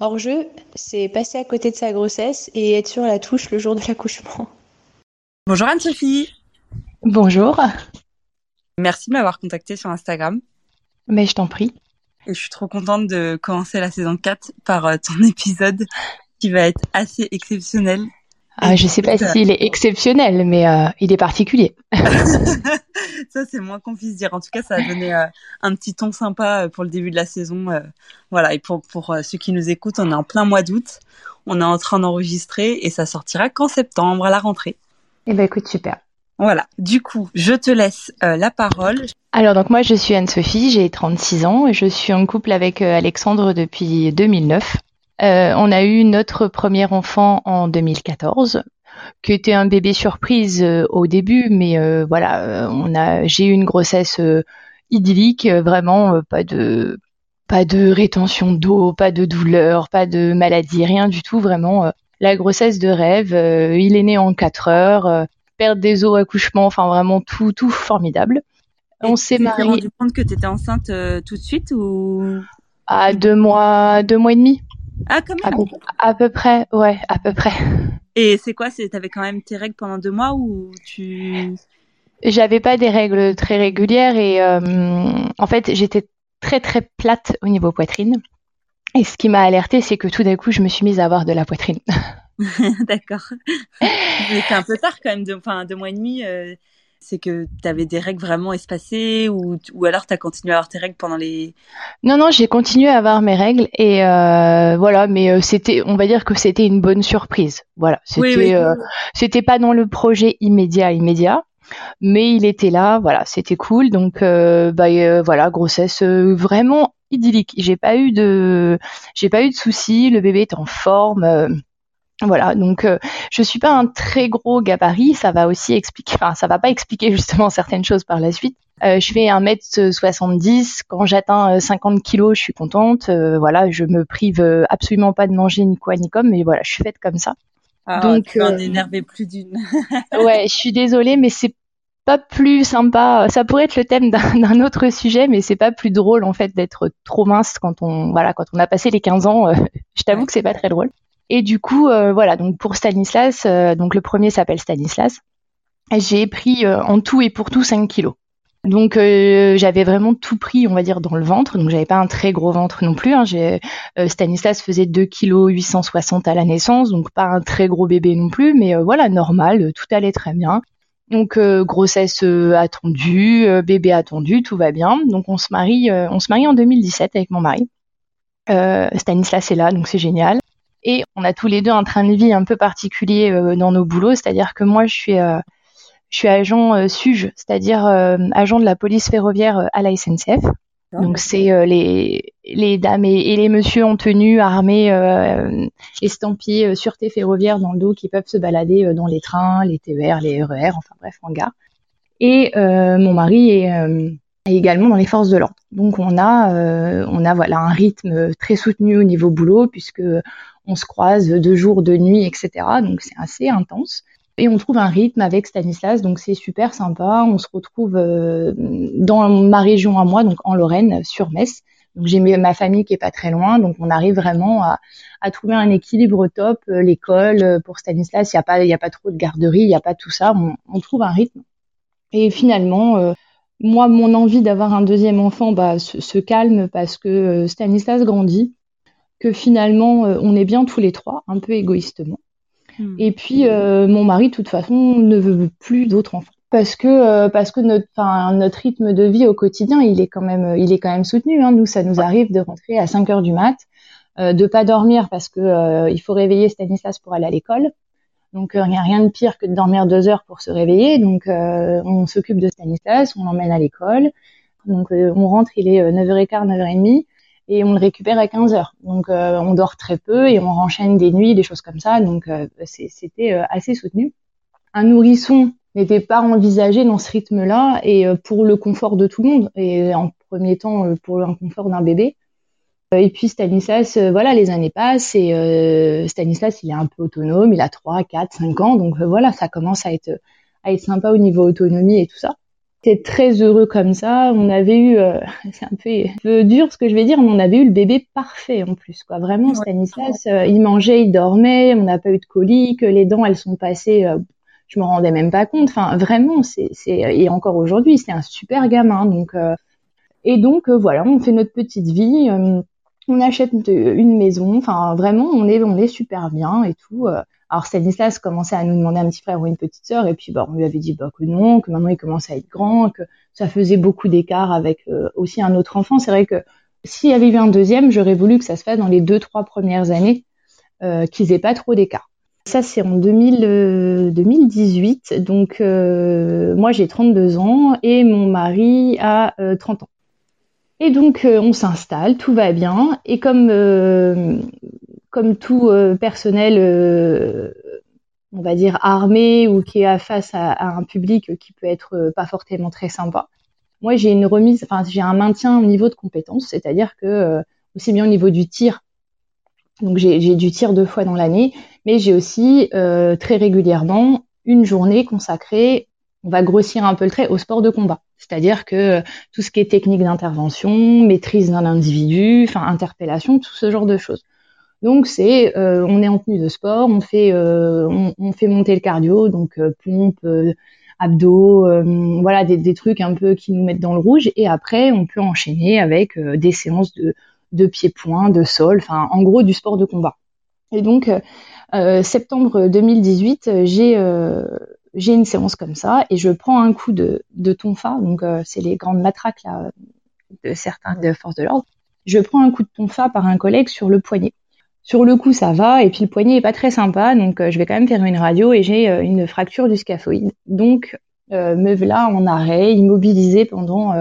Hors-jeu, c'est passer à côté de sa grossesse et être sur la touche le jour de l'accouchement. Bonjour Anne-Sophie. Bonjour. Merci de m'avoir contacté sur Instagram. Mais je t'en prie. Et je suis trop contente de commencer la saison 4 par euh, ton épisode qui va être assez exceptionnel. Ah, je sais pas s'il est exceptionnel, mais euh, il est particulier. ça, c'est moins qu'on puisse dire. En tout cas, ça a donné euh, un petit ton sympa pour le début de la saison. voilà. Et pour, pour ceux qui nous écoutent, on est en plein mois d'août. On est en train d'enregistrer et ça sortira qu'en septembre à la rentrée. Eh ben, écoute, super. Voilà. Du coup, je te laisse la parole. Alors donc moi je suis Anne-Sophie, j'ai 36 ans et je suis en couple avec euh, Alexandre depuis 2009. Euh, on a eu notre premier enfant en 2014 qui était un bébé surprise euh, au début mais euh, voilà, on a j'ai eu une grossesse idyllique, vraiment pas de pas de rétention d'eau, pas de douleur, pas de maladie, rien du tout, vraiment la grossesse de rêve. il est né en 4 heures, perte des os, accouchement, enfin vraiment tout tout formidable on s'est marié. rendu compte que tu étais enceinte tout de suite ou? À deux mois, deux mois et demi. Ah, quand même. À peu, près, ouais, à peu près. Et c'est quoi Tu avais quand même tes règles pendant deux mois ou tu J'avais pas des règles très régulières et euh, en fait j'étais très très plate au niveau poitrine. Et ce qui m'a alertée, c'est que tout d'un coup, je me suis mise à avoir de la poitrine. D'accord. C'est un peu tard quand même, enfin deux mois et demi. Euh, c'est que tu avais des règles vraiment espacées ou, ou alors tu as continué à avoir tes règles pendant les... Non, non, j'ai continué à avoir mes règles et euh, voilà, mais euh, c'était, on va dire que c'était une bonne surprise. Voilà, c'était, euh, c'était pas dans le projet immédiat, immédiat, mais il était là, voilà, c'était cool. Donc, bah, voilà, grossesse vraiment idyllique. J'ai pas eu de, j'ai pas eu de soucis, le bébé est en forme voilà, donc euh, je suis pas un très gros gabarit, ça va aussi expliquer, enfin ça va pas expliquer justement certaines choses par la suite. Euh, je fais 1m70, quand j'atteins 50 euh, kilos, je suis contente. Euh, voilà, je me prive absolument pas de manger ni quoi ni comme, mais voilà, je suis faite comme ça. Ah, donc tu en énerver plus d'une. ouais, je suis désolée, mais c'est pas plus sympa. Ça pourrait être le thème d'un autre sujet, mais c'est pas plus drôle en fait d'être trop mince quand on voilà quand on a passé les 15 ans. je t'avoue que c'est pas très drôle. Et du coup, euh, voilà, donc pour Stanislas, euh, donc le premier s'appelle Stanislas, j'ai pris euh, en tout et pour tout 5 kilos. Donc j'avais vraiment tout pris, on va dire, dans le ventre. Donc j'avais pas un très gros ventre non plus. Hein. Stanislas faisait 2 kg 860 à la naissance, donc pas un très gros bébé non plus, mais voilà, normal, tout allait très bien. Donc grossesse attendue, bébé attendu, tout va bien. Donc on se marie, on se marie en 2017 avec mon mari. Stanislas est là, donc c'est génial. Et on a tous les deux un train de vie un peu particulier euh, dans nos boulots, c'est-à-dire que moi, je suis, euh, je suis agent euh, SUGE, c'est-à-dire agent de la police ferroviaire à la SNCF. Donc c'est les, les dames et, les messieurs en tenue, armés, estampillés, sûreté ferroviaire dans le dos qui peuvent se balader dans les trains, les TER, les RER, enfin bref, en gare. Et mon mari est, également dans les forces de l'ordre. Donc on a, on a voilà un rythme très soutenu au niveau boulot puisque on se croise de jour, de nuit, etc. Donc c'est assez intense. Et on trouve un rythme avec Stanislas, donc c'est super sympa. On se retrouve euh, dans ma région à moi, donc en Lorraine, sur Metz. Donc j'ai ma famille qui est pas très loin, donc on arrive vraiment à, trouver un équilibre top. Euh, l'école euh, pour Stanislas, il y a pas, il y a pas trop de garderie, il y a pas tout ça. On, trouve un rythme. Et finalement, moi, mon envie d'avoir un deuxième enfant, bah, se, se calme parce que Stanislas grandit que finalement euh, on est bien tous les trois, un peu égoïstement. Hmm. Et puis euh, mon mari, de toute façon, ne veut plus d'autres enfants parce que euh, parce que notre notre rythme de vie au quotidien, il est quand même il est quand même soutenu. Hein. Nous, ça nous arrive de rentrer à 5 heures du mat, euh, de pas dormir parce que il faut réveiller Stanislas pour aller à l'école. Donc il n'y a rien de pire que de dormir deux heures pour se réveiller. Donc on s'occupe de Stanislas, on l'emmène à l'école. Donc on rentre, il est 9h15, 9h30 et on le récupère à 15 heures. Donc euh, on dort très peu et on renchaîne des nuits, des choses comme ça. Donc euh, c'était euh, assez soutenu. Un nourrisson n'était pas envisagé dans ce rythme-là et pour le confort de tout le monde et en premier temps pour le confort d'un bébé. Et puis Stanislas, voilà, les années passent et Stanislas, il est un peu autonome, il a 3, 4, 5 ans, donc voilà, ça commence à être à être sympa au niveau autonomie et tout ça. C'était très heureux comme ça. On avait eu, euh, c'est un peu, dur ce que je vais dire, mais on avait eu le bébé parfait en plus, quoi. Vraiment, Stanislas, euh, il mangeait, il dormait, on n'a pas eu de colique, les dents, elles sont passées, euh, je me rendais même pas compte. Enfin, vraiment, c'est, et encore aujourd'hui, c'est un super gamin. Donc, et donc voilà, on fait notre petite vie on achète une maison, enfin vraiment on est on est super bien et tout. Alors Stanislas commençait à nous demander un petit frère ou une petite sœur et puis bah, on lui avait dit bah, que non, que maintenant il commençait à être grand, que ça faisait beaucoup d'écart avec euh, aussi un autre enfant. C'est vrai que s'il y avait eu un deuxième, j'aurais voulu que ça se fasse dans les deux trois premières années, euh, qu'ils aient pas trop d'écart. Ça c'est en 2000, 2018, euh, donc moi j'ai 32 ans et mon mari a 30 ans. Et donc on s'installe, tout va bien. Et comme comme tout euh, personnel, euh, on va dire armé ou qui est face à, un public qui peut être euh, pas forcément très sympa. Moi, j'ai une remise, enfin, j'ai un maintien au niveau de compétence, c'est-à-dire que aussi bien au niveau du tir, donc j'ai du tir deux fois dans l'année, mais j'ai aussi très régulièrement une journée consacrée, on va grossir un peu le trait, au sport de combat. C'est-à-dire que tout ce qui est technique d'intervention, maîtrise d'un individu, enfin interpellation, tout ce genre de choses. Donc c'est, euh, on est en tenue de sport, on fait, euh, on, fait monter le cardio, donc euh, pompe, abdos, voilà des, trucs un peu qui nous mettent dans le rouge. Et après, on peut enchaîner avec des séances de, pieds-points, de sol, enfin en gros du sport de combat. Et donc septembre 2018, j'ai une séance comme ça et je prends un coup de, de tonfa, donc c'est les grandes matraques de certains de forces de l'ordre. Je prends un coup de tonfa par un collègue sur le poignet. Sur le coup, ça va, et puis le poignet est pas très sympa, donc euh, je vais quand même faire une radio et j'ai euh, une fracture du scaphoïde. Donc, euh, me voilà en arrêt, immobilisée pendant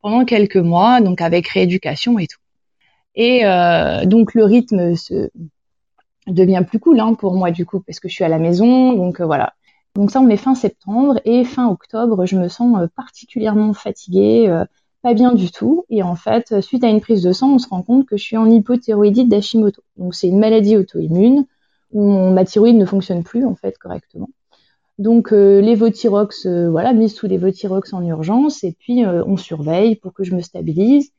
pendant quelques mois, donc avec rééducation et tout. Et donc le rythme se devient plus cool hein, pour moi du coup parce que je suis à la maison, donc voilà. Donc ça on est fin septembre et fin octobre, je me sens particulièrement fatiguée pas bien du tout. Et en fait, suite à une prise de sang, on se rend compte que je suis en hypothyroïdite d'Hashimoto. Donc c'est une maladie auto-immune où ma thyroïde ne fonctionne plus en fait correctement. Donc euh, l'évothyrox, euh, voilà, mise sous l'évothyrox en urgence et puis euh, on surveille pour que je me stabilise.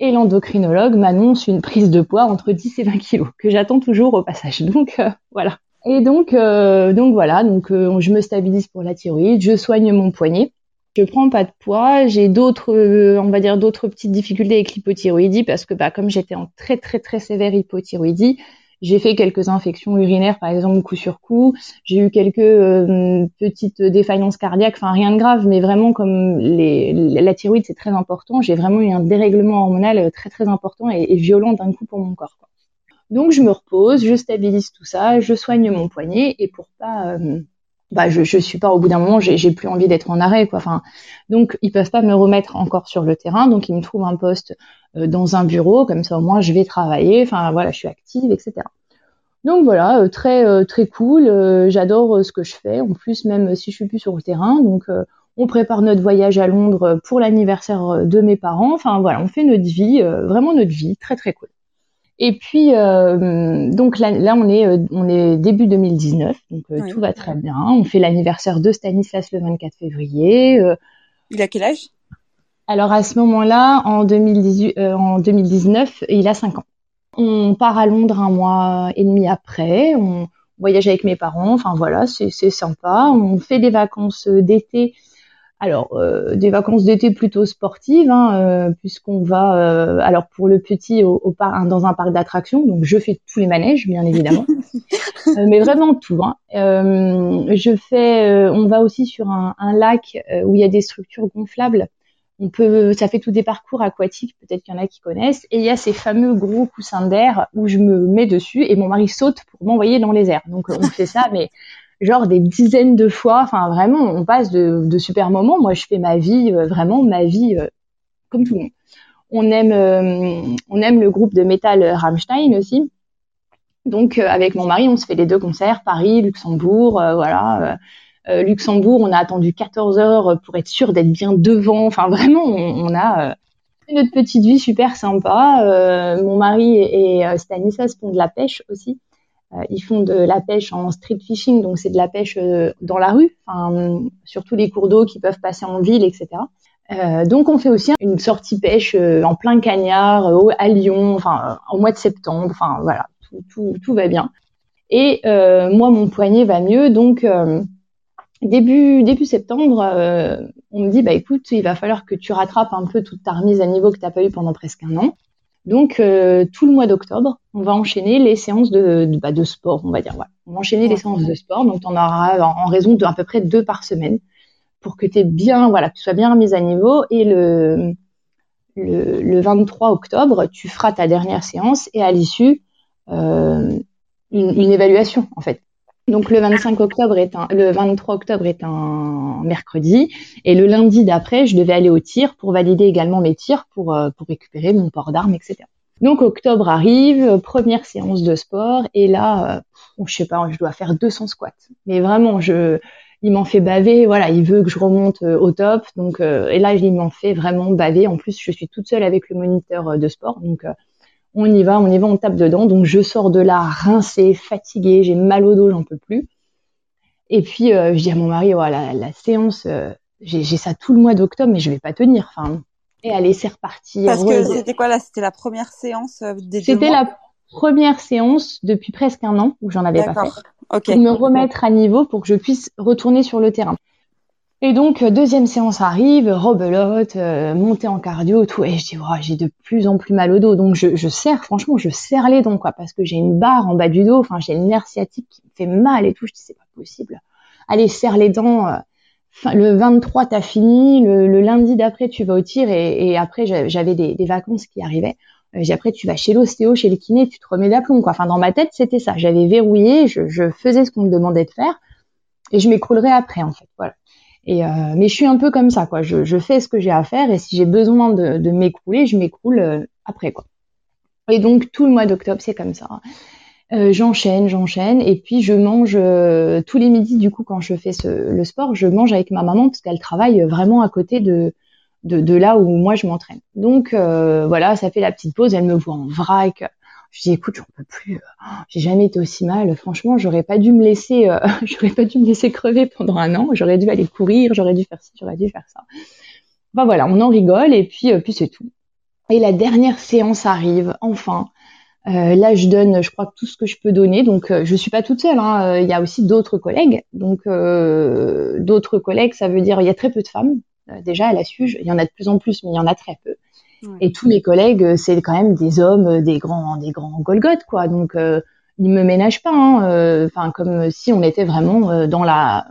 Et l'endocrinologue m'annonce une prise de poids entre 10 et 20 kilos que j'attends toujours au passage. Donc euh, voilà. Et donc donc voilà, donc je me stabilise pour la thyroïde, je soigne mon poignet. Je prends pas de poids, j'ai d'autres, euh, on va dire d'autres petites difficultés avec l'hypothyroïdie parce que bah, comme j'étais en très très très sévère hypothyroïdie, j'ai fait quelques infections urinaires par exemple coup sur coup, j'ai eu quelques euh, petites défaillances cardiaques, enfin rien de grave, mais vraiment comme les, la thyroïde c'est très important, j'ai vraiment eu un dérèglement hormonal très très important et, violent d'un coup pour mon corps. Donc je me repose, je stabilise tout ça, je soigne mon poignet et pour pas euh, bah je, je suis pas au bout d'un moment j'ai plus envie d'être en arrêt quoi. Enfin donc ils peuvent pas me remettre encore sur le terrain. Donc ils me trouvent un poste euh, dans un bureau. Comme ça au moins je vais travailler. Enfin voilà je suis active etc donc voilà euh, très euh, très cool. J'adore ce que je fais. En plus même si je suis plus sur le terrain donc on prépare notre voyage à Londres pour l'anniversaire de mes parents. Enfin voilà on fait notre vie vraiment notre vie. Très très cool et puis euh, donc là, là, on est euh, on est début 2019, donc euh, tout va très bien. On fait l'anniversaire de Stanislas le 24 février. il a quel âge? Alors à ce moment-là, en 2018, en 2019, il a 5 ans. On part à Londres un mois et demi après. On voyage avec mes parents. Enfin voilà, c'est sympa. On fait des vacances d'été alors, euh, des vacances d'été plutôt sportives, hein, euh, puisqu'on va, euh, alors pour le petit, au, au dans un parc d'attractions. Donc, je fais tous les manèges, bien évidemment, mais vraiment tout. Hein. je fais, on va aussi sur un, un lac où il y a des structures gonflables. On peut, ça fait tout des parcours aquatiques, peut-être qu'il y en a qui connaissent. Et il y a ces fameux gros coussins d'air où je me mets dessus et mon mari saute pour m'envoyer dans les airs. Donc, on fait ça, mais genre des dizaines de fois. Enfin, vraiment, on passe de, super moments. Moi, je fais ma vie, euh, vraiment ma vie euh, comme tout le monde. On aime, euh, on aime le groupe de métal Rammstein aussi. Donc, avec mon mari, on se fait les deux concerts, Paris, Luxembourg, voilà. Luxembourg, on a attendu 14 heures pour être sûr d'être bien devant. Enfin, vraiment, on, a notre petite vie super sympa. mon mari et, Stanislas font de la pêche aussi. Ils font de la pêche en street fishing, donc c'est de la pêche dans la rue, enfin, sur tous les cours d'eau qui peuvent passer en ville, etc. donc on fait aussi une sortie pêche en plein cagnard à Lyon, enfin au mois de septembre, enfin voilà, tout, tout, tout va bien. Et moi mon poignet va mieux, donc début début septembre, euh, on me dit bah écoute, il va falloir que tu rattrapes un peu toute ta remise à niveau que tu n'as pas eu pendant presque un an. Donc euh, tout le mois d'octobre, on va enchaîner les séances de, de, bah, de sport, on va dire. Voilà. On va enchaîner les séances de sport, donc tu en auras en, raison de à peu près deux par semaine pour que tu bien, voilà, que tu sois bien remise à niveau. Et le, le, le 23 octobre, tu feras ta dernière séance et à l'issue, euh, une, une, évaluation en fait. Donc le 25 octobre est un, le 23 octobre est un mercredi et le lundi d'après, je devais aller au tir pour valider également mes tirs pour euh, pour récupérer mon port d'armes, etc. Donc octobre arrive, première séance de sport et là, euh, je sais pas, je dois faire 200 squats. Mais vraiment, je, il m'en fait baver. Voilà, il veut que je remonte euh, au top. Donc et là, il m'en fait vraiment baver. En plus, je suis toute seule avec le moniteur de sport, donc on y va, on y va, on tape dedans. Donc je sors de là rincée, fatiguée, j'ai mal au dos, j'en peux plus. Et puis euh, je dis à mon mari, voilà, la, séance, euh, j'ai ça tout le mois d'octobre, mais je vais pas tenir. Enfin, et allez, c'est reparti. Parce que c'était quoi là C'était la première séance euh, des C'était la première séance depuis presque un an où j'en avais pas fait. Pour me remettre à niveau pour que je puisse retourner sur le terrain. Et donc euh, deuxième séance arrive, rebelote, euh, montée en cardio, tout. Et je dis, j'ai de plus en plus mal au dos. Donc je, je serre, franchement, je serre les dents, quoi, parce que j'ai une barre en bas du dos. Enfin, j'ai le nerf sciatique qui me fait mal et tout. Je dis, c'est pas possible. Allez, serre les dents. Euh, le 23, t'as fini. Le, lundi d'après, tu vas au tir. Et, après, j'avais des, vacances qui arrivaient. J'ai après, tu vas chez l'ostéo, chez le kiné, tu te remets d'aplomb, quoi. Enfin, dans ma tête, c'était ça. J'avais verrouillé, je, je faisais ce qu'on me demandait de faire, et je m'écroulerais après, en fait. Voilà. Et euh, mais je suis un peu comme ça, quoi. Je, je fais ce que j'ai à faire et si j'ai besoin de, de m'écrouler, je m'écroule euh, après, quoi. Et donc tout le mois d'octobre, c'est comme ça. Euh, j'enchaîne, j'enchaîne, et puis je mange euh, tous les midis. Du coup, quand je fais ce, le sport, je mange avec ma maman parce qu'elle travaille vraiment à côté de, de, de là où moi je m'entraîne. Donc voilà, ça fait la petite pause. Elle me voit en vrac. Je dis écoute, j'en peux plus. Euh, j'ai jamais été aussi mal. Franchement, j'aurais pas dû me laisser, euh, j'aurais pas dû me laisser crever pendant un an. J'aurais dû aller courir, j'aurais dû faire ci, j'aurais dû faire ça. Enfin voilà, on en rigole et puis euh, puis c'est tout. Et la dernière séance arrive, enfin. là, je donne, je crois, tout ce que je peux donner. Donc, je suis pas toute seule. Hein. Il y a aussi d'autres collègues. Donc, d'autres collègues, ça veut dire il y a très peu de femmes. déjà, à la SUGE, il y en a de plus en plus, mais il y en a très peu. Et tous mes collègues, euh, c'est quand même des hommes, euh, des grands, des grands Golgotes, quoi. Donc, euh, ils me ménagent pas. Hein, euh, enfin, comme si on était vraiment dans la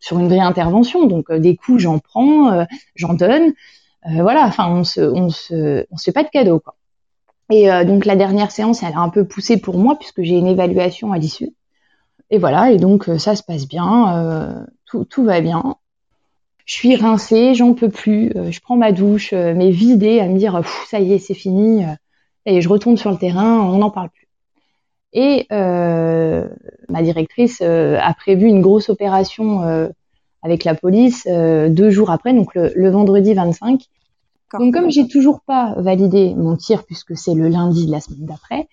sur une vraie intervention. Donc, des coups, j'en prends, j'en donne. voilà. Enfin, on se, on se, on se fait pas de cadeaux, quoi. Et donc, la dernière séance, elle a un peu poussé pour moi puisque j'ai une évaluation à l'issue. Et voilà. Et donc, ça se passe bien. tout, tout va bien je suis rincée, j'en peux plus, euh, je prends ma douche, euh, mais vidée à me dire ça y est, c'est fini, euh, et je retourne sur le terrain, on n'en parle plus. Et ma directrice a prévu une grosse opération avec la police deux jours après, donc le, vendredi 25. Donc comme j'ai toujours pas validé mon tir puisque c'est le lundi de la semaine d'après,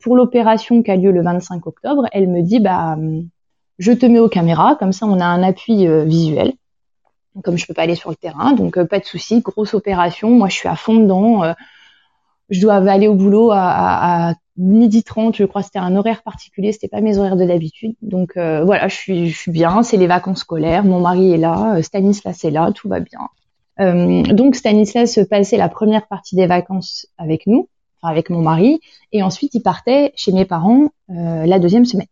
pour l'opération qui a lieu le 25 octobre, elle me dit bah je te mets aux caméras, comme ça on a un appui euh, visuel. Comme je peux pas aller sur le terrain, donc euh, pas de souci, grosse opération. Moi je suis à fond dedans. Euh, je dois aller au boulot à, à, midi 30, je crois que c'était un horaire particulier, c'était pas mes horaires de d'habitude. Donc voilà, je suis, je suis bien, c'est les vacances scolaires, mon mari est là, Stanislas est là, tout va bien. donc Stanislas passait la première partie des vacances avec nous, enfin avec mon mari, et ensuite il partait chez mes parents la deuxième semaine.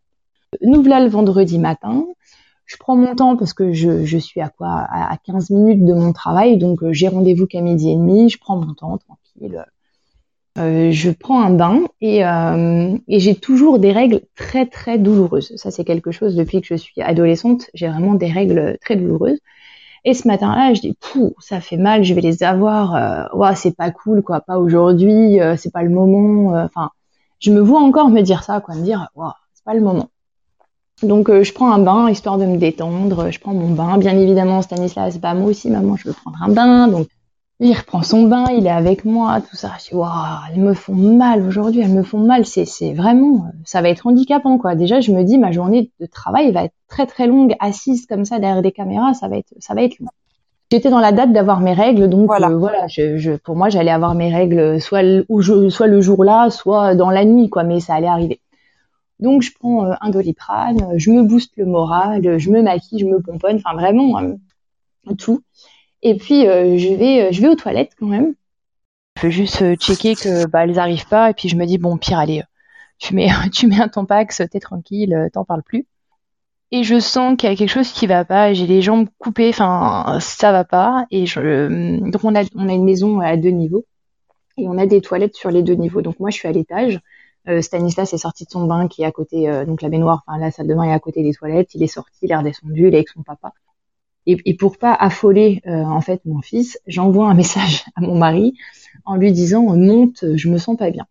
Nous voilà le vendredi matin. Je prends mon temps parce que je, je suis à quoi? À 15 minutes de mon travail, donc euh, j'ai rendez-vous qu'à midi et demi. Je prends mon temps tranquille. Euh, je prends un bain et, euh, et j'ai toujours des règles très très douloureuses. Ça c'est quelque chose depuis que je suis adolescente, j'ai vraiment des règles très douloureuses. Et ce matin-là, je dis, Pouh, ça fait mal, je vais les avoir. Euh, c'est pas cool, quoi, pas aujourd'hui, euh, c'est pas le moment. Enfin, je me vois encore me dire ça, quoi, me dire, wow, c'est pas le moment. Donc euh, je prends un bain histoire de me détendre, je prends mon bain. Bien évidemment, Stanislas, bah moi aussi maman, je veux prendre un bain. Donc il reprend son bain, il est avec moi, tout ça. Je dis, waouh, elles me font mal aujourd'hui, elles me font mal. C'est, c'est vraiment, ça va être handicapant, quoi. Déjà, je me dis, ma journée de travail va être très, très longue, assise comme ça derrière des caméras, ça va être, ça va être long. J'étais dans la date d'avoir mes règles, donc voilà, euh, voilà je, je, pour moi, j'allais avoir mes règles soit, soit le jour-là, soit dans la nuit, quoi, mais ça allait arriver. Donc, je prends euh, un doliprane, je me booste le moral, je me maquille, je me pomponne, enfin, vraiment, euh, tout. Et puis euh, je vais euh, je vais aux toilettes quand même. Je veux juste euh, checker que bah elles arrivent pas et puis je me dis bon pire allez tu mets tu mets un tampax t'es tranquille t'en parles plus. Et je sens qu'il y a quelque chose qui va pas, j'ai les jambes coupées, enfin ça va pas. Et je donc on on a une maison à deux niveaux et on a des toilettes sur les deux niveaux. Donc moi je suis à l'étage. Euh, Stanislas est sorti de son bain qui est à côté, donc la baignoire, enfin la salle de bain est à côté des toilettes. Il est sorti, il est redescendu, il est avec son papa. Et, et pour pas affoler euh, en fait mon fils, j'envoie un message à mon mari en lui disant monte, je me sens pas bien.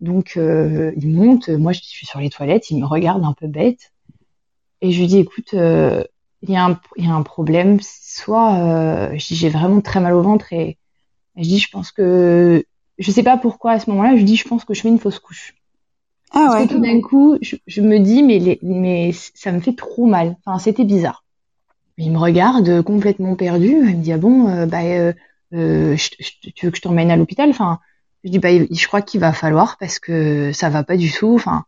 Donc euh, il monte, moi je suis sur les toilettes, il me regarde un peu bête et je lui dis écoute, euh, il y, a un, y a un problème, soit euh, j'ai vraiment très mal au ventre et, et, je dis je pense que je sais pas pourquoi à ce moment-là, je dis je pense que je fais une fausse couche. Ah Parce que tout d'un coup, je, je, me dis mais les, mais ça me fait trop mal. Enfin c'était bizarre. Il me regarde complètement perdu. Il me dit ah bon, euh, bah, euh, euh, je, tu veux que je t'emmène à l'hôpital? Enfin, je dis bah, je crois qu'il va falloir parce que ça va pas du tout. Enfin,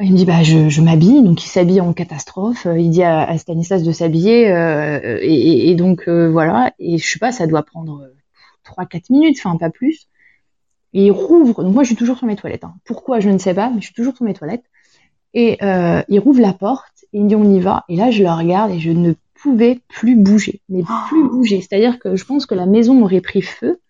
il me dit bah je, je m'habille, donc il s'habille en catastrophe. Il dit à, à Stanislas de s'habiller euh, et, et, donc euh, voilà. Et je sais pas, ça doit prendre trois quatre minutes, enfin pas plus. Et il rouvre. Donc moi je suis toujours sur mes toilettes. Hein. Pourquoi je ne sais pas, mais je suis toujours sur mes toilettes. Et euh, il rouvre la porte il me dit on y va. Et là, je le regarde et je ne pouvais plus bouger, mais plus bouger. C'est-à-dire que je pense que la maison aurait pris feu.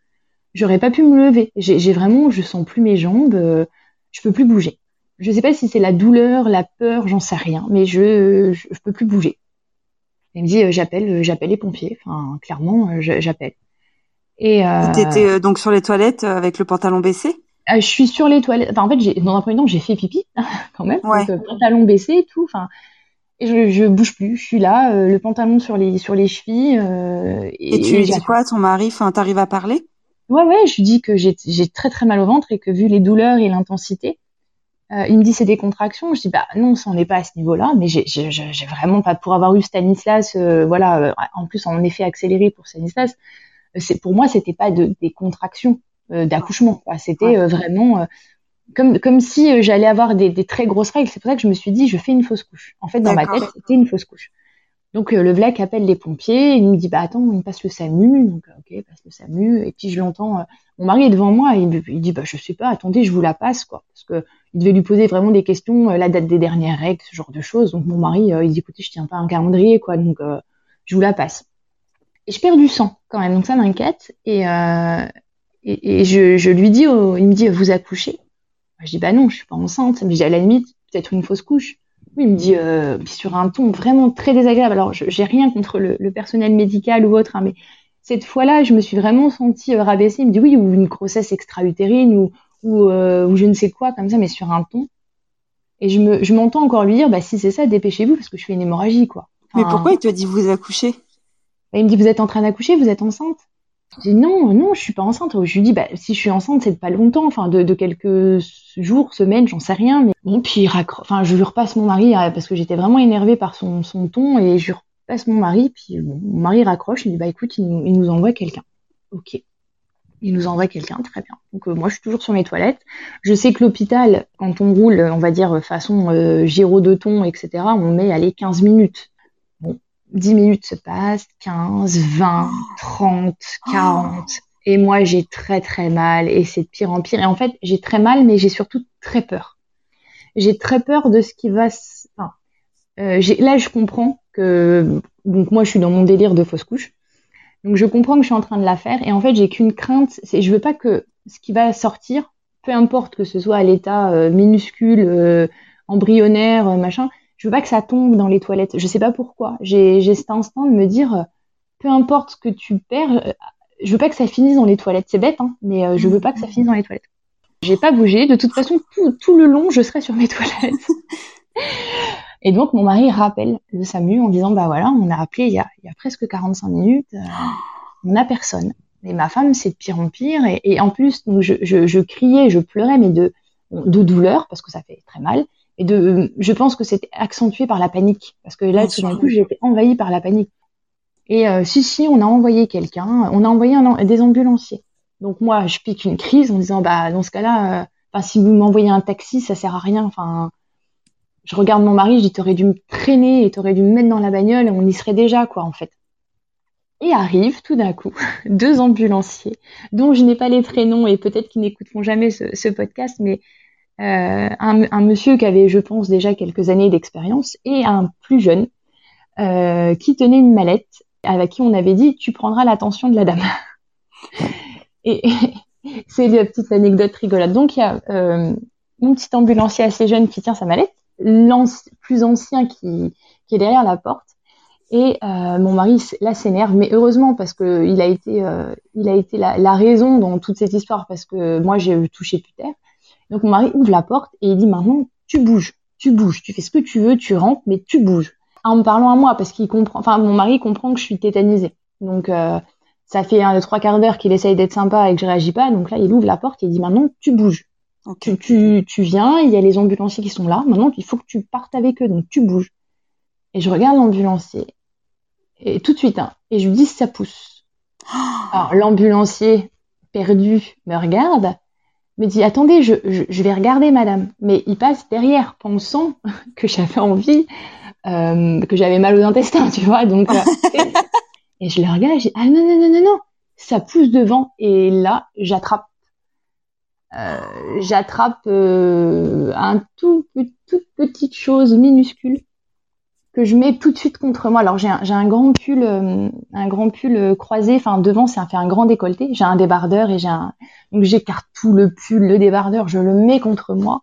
J'aurais pas pu me lever. J'ai vraiment, je sens plus mes jambes. Euh, je peux plus bouger. Je sais pas si c'est la douleur, la peur, j'en sais rien, mais je, je, peux plus bouger. Il me dit euh, j'appelle, euh, j'appelle les pompiers. Enfin, clairement, j'appelle. Et euh, t'étais donc sur les toilettes avec le pantalon baissé? Je suis sur les toilettes. Enfin, en fait, dans un premier temps, j'ai fait pipi quand même, ouais. donc, pantalon baissé et tout. Enfin, et je, je bouge plus, je suis là, euh, le pantalon sur les sur les chevilles. Euh, et, et, tu lui dis quoi à ton mari? Enfin, t'arrives à parler? Ouais, ouais, je lui dis que j'ai très très mal au ventre et que vu les douleurs et l'intensité, euh, il me dit c'est des contractions. Je dis bah non, ça n'est pas à ce niveau-là, mais j'ai vraiment pas pour avoir eu Stanislas, euh, voilà, euh, en plus en effet accéléré pour Stanislas, c'est pour moi c'était pas de, des contractions d'accouchement, c'était vraiment comme, comme si euh, j'allais avoir des, des, très grosses règles. C'est pour ça que je me suis dit, je fais une fausse couche. En fait, dans ma tête, c'était une fausse couche. Donc euh, le VLAC appelle les pompiers, il me dit bah attends, il me passe le SAMU, donc euh, ok, passe le SAMU, et puis je l'entends, mon mari est devant moi, il, il, dit bah je sais pas, attendez, je vous la passe quoi, parce que il devait lui poser vraiment des questions, la date des dernières règles, ce genre de choses. Donc mon mari, il dit écoutez, je tiens pas un calendrier quoi, donc je vous la passe. Et je perds du sang quand même, donc ça m'inquiète, et, et, et je, je, lui dis, oh, il me dit vous accouchez, je dis bah non, je suis pas enceinte. Mais à la limite, peut-être une fausse couche. Oui, il me dit euh, sur un ton vraiment très désagréable. Alors, j'ai rien contre le, le, personnel médical ou autre, hein, mais cette fois-là, je me suis vraiment sentie euh, rabaissée. Il me dit oui, ou une grossesse extra-utérine ou, ou, euh, ou, je ne sais quoi, comme ça, mais sur un ton. Et je me, je m'entends encore lui dire, bah si c'est ça, dépêchez-vous parce que je fais une hémorragie, quoi. Enfin, mais pourquoi il te dit vous accouchez? Il me dit vous êtes en train d'accoucher, vous êtes enceinte. Je dis non, non, je suis pas enceinte. Je lui dis bah si je suis enceinte, c'est de pas longtemps, enfin de, de quelques jours, semaines, j'en sais rien. Mais bon, puis enfin je lui repasse mon mari euh, parce que j'étais vraiment énervée par son, son ton et je lui repasse mon mari. Puis mon mari raccroche, il dit bah écoute, il nous, il nous envoie quelqu'un. Ok. Il nous envoie quelqu'un, très bien. Donc euh, moi je suis toujours sur mes toilettes. Je sais que l'hôpital, quand on roule, on va dire façon euh, gyro de ton, etc., on met aller 15 minutes. Bon, 10 minutes se passent, 15, 20, 30, 40. Et moi, j'ai très très mal et c'est de pire en pire. Et en fait, j'ai très mal, mais j'ai surtout très peur. J'ai très peur de ce qui va. Enfin, euh, là, je comprends que donc moi, je suis dans mon délire de fausse couche. Donc, je comprends que je suis en train de la faire. Et en fait, j'ai qu'une crainte. C'est, je veux pas que ce qui va sortir, peu importe que ce soit à l'état euh, minuscule, euh, embryonnaire, machin, je veux pas que ça tombe dans les toilettes. Je sais pas pourquoi. J'ai cet instinct de me dire, euh, peu importe ce que tu perds, euh, je veux pas que ça finisse dans les toilettes. C'est bête, hein, mais euh, je veux pas que ça finisse dans les toilettes. J'ai pas bougé. De toute façon, tout, le long, je serai sur mes toilettes. Et donc, mon mari rappelle le SAMU en disant, bah voilà, on a appelé il y a, il y a presque 45 minutes. on n'a personne. Et ma femme, c'est de pire en pire. Et, en plus, je, je, je, criais, je pleurais, mais de douleur, parce que ça fait très mal. Et de, je pense que c'était accentué par la panique. Parce que là, tout d'un coup, j'étais envahie par la panique. Et euh, si, si, on a envoyé quelqu'un, on a envoyé un, des ambulanciers. Donc moi, je pique une crise en disant, bah dans ce cas-là, euh, si vous m'envoyez un taxi, ça sert à rien. Enfin, je regarde mon mari, je dis, t'aurais dû me traîner et t'aurais dû me mettre dans la bagnole, et on y serait déjà, quoi, en fait. Et arrive tout d'un coup deux ambulanciers, dont je n'ai pas les prénoms et peut-être qu'ils n'écouteront jamais ce, podcast, mais euh, un, monsieur qui avait, je pense, déjà quelques années d'expérience et un plus jeune euh, qui tenait une mallette avec qui on avait dit tu prendras l'attention de la dame. et, c'est une petite anecdote rigolote. Donc il y a euh, mon petit ambulancier assez jeune qui tient sa mallette, plus ancien qui, qui est derrière la porte et euh, mon mari là s'énerve, mais heureusement parce que il a été, euh, il a été la, la, raison dans toute cette histoire parce que moi j'ai touché plus terre. Donc mon mari ouvre la porte et il dit maintenant tu bouges, tu bouges, tu fais ce que tu veux, tu rentres, mais tu bouges. En me parlant à moi parce qu'il comprend, enfin mon mari comprend que je suis tétanisée. Donc euh, ça fait un trois quarts d'heure qu'il essaye d'être sympa et que je réagis pas. Donc là il ouvre la porte et il dit maintenant tu bouges. Tu, tu, tu viens, il y a les ambulanciers qui sont là. Maintenant il faut que tu partes avec eux, donc tu bouges. Et je regarde l'ambulancier et tout de suite, hein, et je lui dis ça pousse. Alors l'ambulancier perdu me regarde, me dit attendez, je, je, vais regarder madame. Mais il passe derrière, pensant que j'avais envie, euh, que j'avais mal aux intestins, tu vois. Donc euh, et, je le regarde, et je dis ah non non non non non, ça pousse devant et là j'attrape. Euh, j'attrape euh, un tout toute petite chose minuscule que je mets tout de suite contre moi. Alors j'ai un, un, grand pull, euh, un grand pull euh, croisé. Enfin devant, c'est fait un grand décolleté. J'ai un débardeur et j'ai un donc j'écarte tout le pull, le débardeur, je le mets contre moi.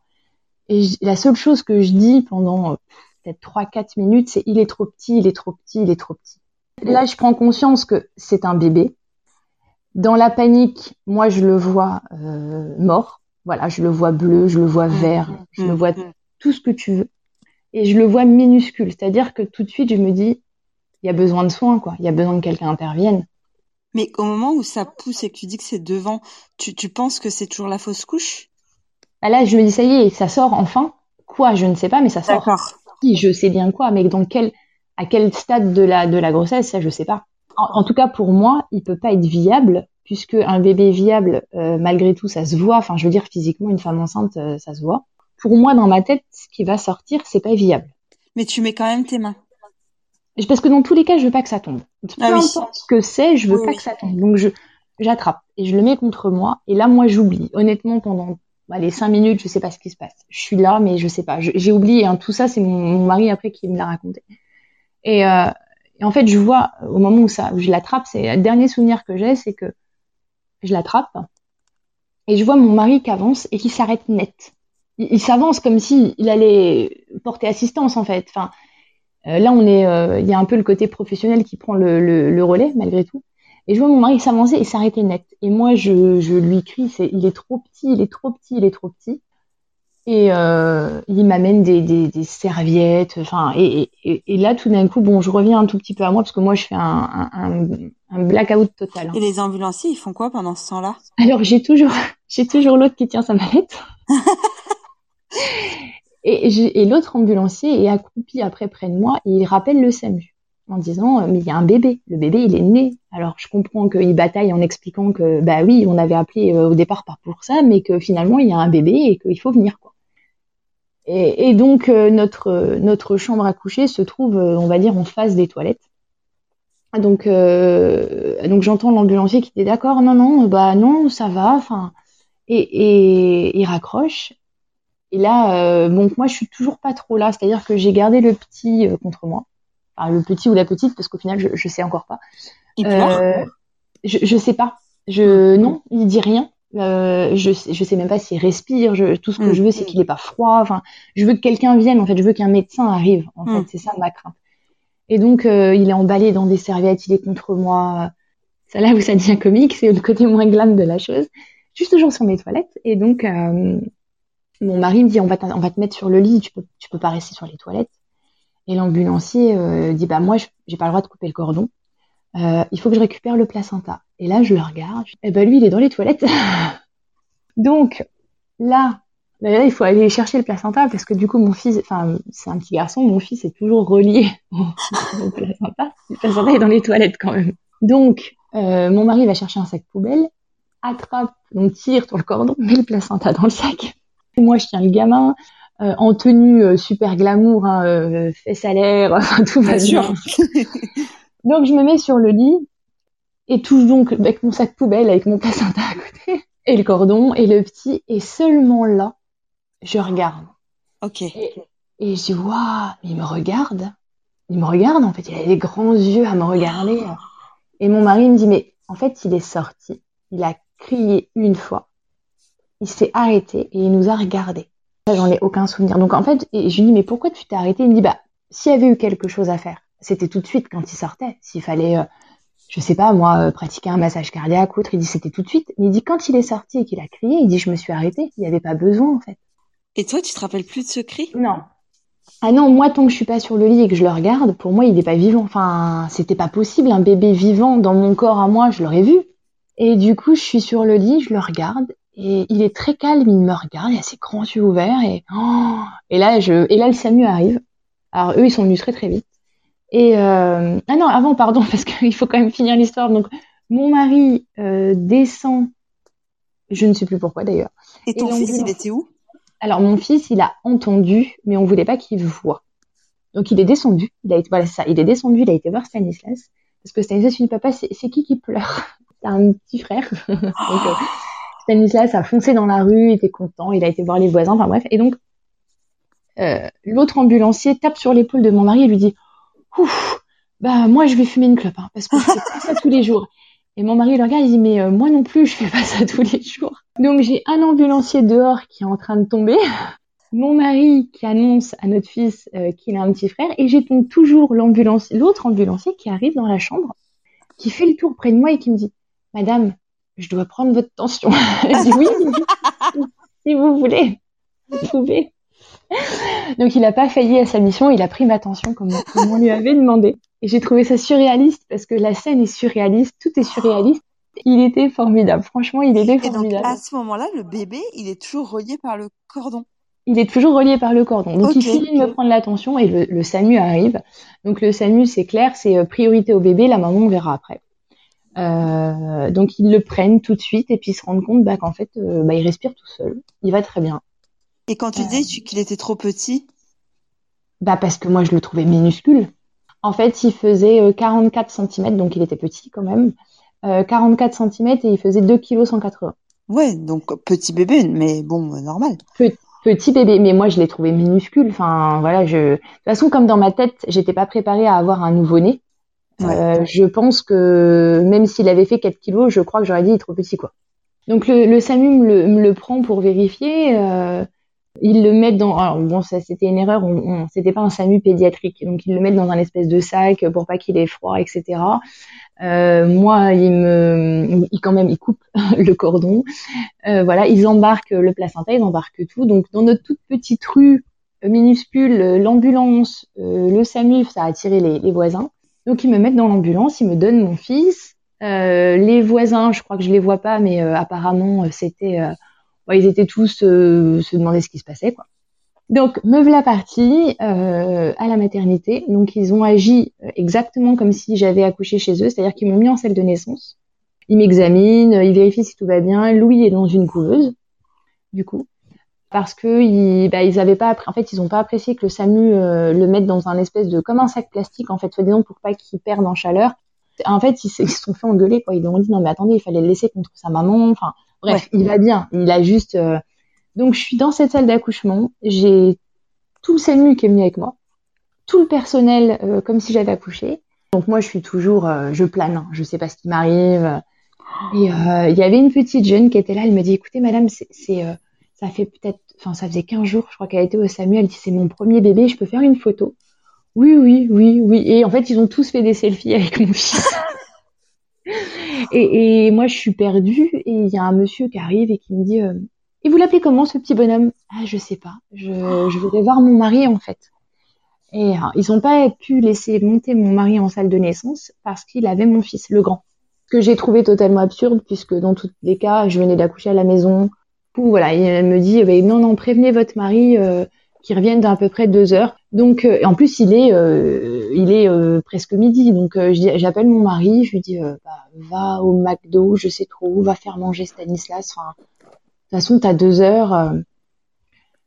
Et la seule chose que je dis pendant euh, peut-être 3-4 minutes, c'est il est trop petit, il est trop petit, il est trop petit. Là, je prends conscience que c'est un bébé. Dans la panique, moi, je le vois euh, mort. Voilà, je le vois bleu, je le vois vert, je le vois tout ce que tu veux et je le vois minuscule. C'est-à-dire que tout de suite, je me dis, il y a besoin de soins, quoi. Il y a besoin que quelqu'un intervienne. Mais au moment où ça pousse et que tu dis que c'est devant, tu, tu penses que c'est toujours la fausse couche? Bah Là, je me dis, ça y est, ça sort enfin. Quoi, je ne sais pas, mais ça sort. D'accord. je sais bien quoi, mais dans quel, à quel stade de la, de la grossesse, ça, je sais pas. En, tout cas, pour moi, il peut pas être viable, puisque un bébé viable, euh, malgré tout, ça se voit. Enfin, je veux dire, physiquement, une femme enceinte, euh, ça se voit pour moi, dans ma tête, ce qui va sortir, c'est pas viable. Mais tu mets quand même tes mains. Parce que dans tous les cas, je veux pas que ça tombe. Peu ah importe ce que c'est, je veux pas que ça tombe. Donc je j'attrape et je le mets contre moi. Et là, moi, j'oublie. Honnêtement, pendant bah, les cinq minutes, je sais pas ce qui se passe. Je suis là, mais je sais pas. J'ai oublié. Hein. Tout ça, c'est mon, mari après qui me l'a raconté. Et, euh, et, en fait, je vois au moment où ça, où je l'attrape, c'est le dernier souvenir que j'ai, c'est que je l'attrape et je vois mon mari qui avance et qui s'arrête net il, s'avance comme si il allait porter assistance en fait. Enfin, euh, là, on est, euh, il y a un peu le côté professionnel qui prend le, relais malgré tout. Et je vois mon mari s'avancer et s'arrêter net. Et moi, je, je lui crie, c'est, il est trop petit, il est trop petit, il est trop petit. Et euh, il m'amène des, des, des, serviettes. Enfin, et, et, et, là, tout d'un coup, bon, je reviens un tout petit peu à moi parce que moi, je fais un, un, un blackout total. Hein. Et les ambulanciers, ils font quoi pendant ce temps-là? Alors, j'ai toujours, j'ai toujours l'autre qui tient sa mallette. et, l'autre ambulancier est accroupi après près de moi et il rappelle le SAMU en disant mais il y a un bébé, le bébé il est né. Alors je comprends qu'il bataille en expliquant que bah oui on avait appelé euh, au départ pas pour ça, mais que finalement il y a un bébé et qu'il faut venir quoi. Et, donc euh, notre chambre à coucher se trouve euh, on va dire en face des toilettes. Donc j'entends l'ambulancier qui dit d'accord non non bah non ça va enfin et il raccroche et là, euh, bon, moi, je suis toujours pas trop là. C'est-à-dire que j'ai gardé le petit euh, contre moi. Enfin, le petit ou la petite, parce qu'au final, je, je sais encore pas. Il euh, je, je sais pas. Je, non, il dit rien. Euh, je, je sais même pas s'il respire. Je, tout ce que mm. je veux, c'est qu'il est pas froid. Enfin, je veux que quelqu'un vienne. En fait, je veux qu'un médecin arrive. En fait, mm. c'est ça ma crainte. Et donc, euh, il est emballé dans des serviettes. Il est contre moi. Ça là où ça devient comique, c'est le côté moins glam de la chose. Juste toujours sur mes toilettes. Et donc, euh, mon mari me dit on va, on va te mettre sur le lit, tu peux, tu peux pas rester sur les toilettes. Et l'ambulancier euh, dit bah moi j'ai pas le droit de couper le cordon il faut que je récupère le placenta. Et là, je le regarde. Eh ben lui, il est dans les toilettes. Donc là, Là, il faut aller chercher le placenta parce que du coup, mon fils, enfin, c'est un petit garçon, mon fils est toujours relié au placenta. Le placenta est dans les toilettes quand même. Donc, euh, mon mari va chercher un sac poubelle, attrape, donc tire sur le cordon, met le placenta dans le sac. Moi, je tiens le gamin euh, en tenue euh, super glamour, hein, euh, fait salaire, enfin tout va bien. donc, je me mets sur le lit et touche donc avec mon sac poubelle, avec mon placenta à côté, et le cordon, et le petit, et seulement là, je regarde. Ok. Et, et je dis, waouh, il me regarde. Il me regarde, en fait, il a des grands yeux à me regarder. Et mon mari me dit, mais en fait, il est sorti. Il a crié une fois. Il s'est arrêté et il nous a regardé. J'en ai aucun souvenir. Donc, en fait, je lui dis, mais pourquoi tu t'es arrêté? Il me dit, bah, s'il y avait eu quelque chose à faire, c'était tout de suite quand il sortait. S'il fallait, euh, je sais pas, moi, euh, pratiquer un massage cardiaque ou autre, il dit, c'était tout de suite. Mais il dit, quand il est sorti et qu'il a crié, il dit, je me suis arrêté. Il n'y avait pas besoin, en fait. Et toi, tu te rappelles plus de ce cri? Non. Ah non, moi, tant que je suis pas sur le lit et que je le regarde, pour moi, il n'est pas vivant. Enfin, c'était pas possible. Un bébé vivant dans mon corps à moi, je l'aurais vu. Et du coup, je suis sur le lit, je le regarde. Et il est très calme, il me regarde, il a ses grands yeux ouverts. Et, oh et, là, je, et là, le SAMU arrive. Alors, eux, ils sont venus très, très vite. Et euh... ah non, avant, pardon, parce qu'il faut quand même finir l'histoire. Donc, mon mari euh, descend, je ne sais plus pourquoi d'ailleurs. Et ton fils, il était où? Alors mon fils, il a entendu, mais on voulait pas qu'il voit. Donc il est descendu, il a été voilà ça, il est descendu, il a été voir Stanislas parce que Stanislas lui dit papa, c'est qui qui pleure? C'est un petit frère. donc euh, Stanislas a foncé dans la rue, il était content, il a été voir les voisins, enfin bref. Et donc euh, l'autre ambulancier tape sur l'épaule de mon mari et lui dit ouf, bah moi je vais fumer une clope hein, parce que je fais pas ça tous les jours. Et mon mari le regarde, il dit mais euh, moi non plus, je fais pas ça tous les jours. Donc j'ai un ambulancier dehors qui est en train de tomber, mon mari qui annonce à notre fils euh, qu'il a un petit frère, et j'ai donc toujours l'autre ambulancier qui arrive dans la chambre, qui fait le tour près de moi et qui me dit Madame, je dois prendre votre tension. je dis oui, si vous voulez, vous pouvez. Donc il n'a pas failli à sa mission, il a pris ma tension comme, comme on lui avait demandé. Et j'ai trouvé ça surréaliste parce que la scène est surréaliste, tout est surréaliste. Il était formidable, franchement, il était formidable. Et donc, à ce moment-là, le bébé, il est toujours relié par le cordon. Il est toujours relié par le cordon. Donc, il finit de me prendre l'attention et le, le, SAMU arrive. Donc, le SAMU, c'est clair, c'est euh, priorité au bébé, la maman, on verra après. Euh, donc, ils le prennent tout de suite et puis ils se rendent compte bah, qu'en fait, euh, bah, il respire tout seul. Il va très bien. Et quand tu dis qu'il était trop petit? Bah, parce que moi, je le trouvais minuscule. En fait, il faisait 44 cm, donc il était petit quand même. 44 euh, cm et il faisait 2 kg 180. Ouais, donc petit bébé, mais bon, euh, normal. petit bébé, mais moi je l'ai trouvé minuscule. Enfin voilà, je de toute façon comme dans ma tête, j'étais pas préparée à avoir un nouveau-né. Euh, je pense que même s'il avait fait 4 kilos, je crois que j'aurais dit il est trop petit quoi. Donc le, le SAMU me le, prend pour vérifier. Euh, ils le mettent dans. Alors bon, ça c'était une erreur. On, on c'était pas un SAMU pédiatrique, donc ils le mettent dans un espèce de sac pour pas qu'il ait froid, etc. Euh, moi, il me, il, quand même, il coupe le cordon. Euh, voilà, ils embarquent le placenta, ils embarquent tout. Donc dans notre toute petite rue euh, minuscule, l'ambulance, euh, le SAMU, ça a attiré les, les, voisins. Donc ils me mettent dans l'ambulance, ils me donnent mon fils. Euh, les voisins, je crois que je les vois pas, mais apparemment c'était ils étaient tous euh, se demander ce qui se passait, quoi. Donc, me voilà partie euh, à la maternité. Donc, ils ont agi euh, exactement comme si j'avais accouché chez eux, c'est-à-dire qu'ils m'ont mis en salle de naissance. Ils m'examinent, ils vérifient si tout va bien. Louis est dans une couveuse, du coup, parce que ils, bah, ils avaient pas, en fait, ils ont pas apprécié que le SAMU euh, le mette dans un espèce de comme un sac plastique, en fait, soi-disant pour pas qu'il perde en chaleur. En fait, ils se sont fait engueuler, quoi. Ils ont dit non mais attendez, il fallait le laisser contre sa maman. Enfin, Bref, il va bien. Il a juste. Euh, donc, je suis dans cette salle d'accouchement. J'ai tout le SAMU qui est venu avec moi, tout le personnel euh, comme si j'avais accouché. Donc moi, je suis toujours, euh, je plane. Hein. Je sais pas ce qui m'arrive. Et il y avait une petite jeune qui était là. Elle me dit, écoutez, madame, c'est, ça fait peut-être, enfin, ça faisait 15 jours, je crois qu'elle était au SAMU. Elle dit, c'est mon premier bébé. Je peux faire une photo? Oui, oui, oui, oui. Et en fait, ils ont tous fait des selfies avec mon fils. Et, moi, je suis perdue et il y a un monsieur qui arrive et qui me dit euh, Et vous l'appelez comment ce petit bonhomme? Ah, je sais pas. Je, voudrais voir mon mari en fait. Et ils n'ont pas pu laisser monter mon mari en salle de naissance parce qu'il avait mon fils, le grand. Que j'ai trouvé totalement absurde puisque dans tous les cas, je venais d'accoucher à la maison. Voilà, elle me dit, bah, non, non, prévenez votre mari euh, qu'il revienne dans à peu près deux heures. Donc, euh, en plus, il est, euh, il est presque midi. Donc, j'appelle mon mari, je lui dis, bah, va au McDo, je sais trop où, va faire manger Stanislas. Enfin, de toute façon, t'as deux heures.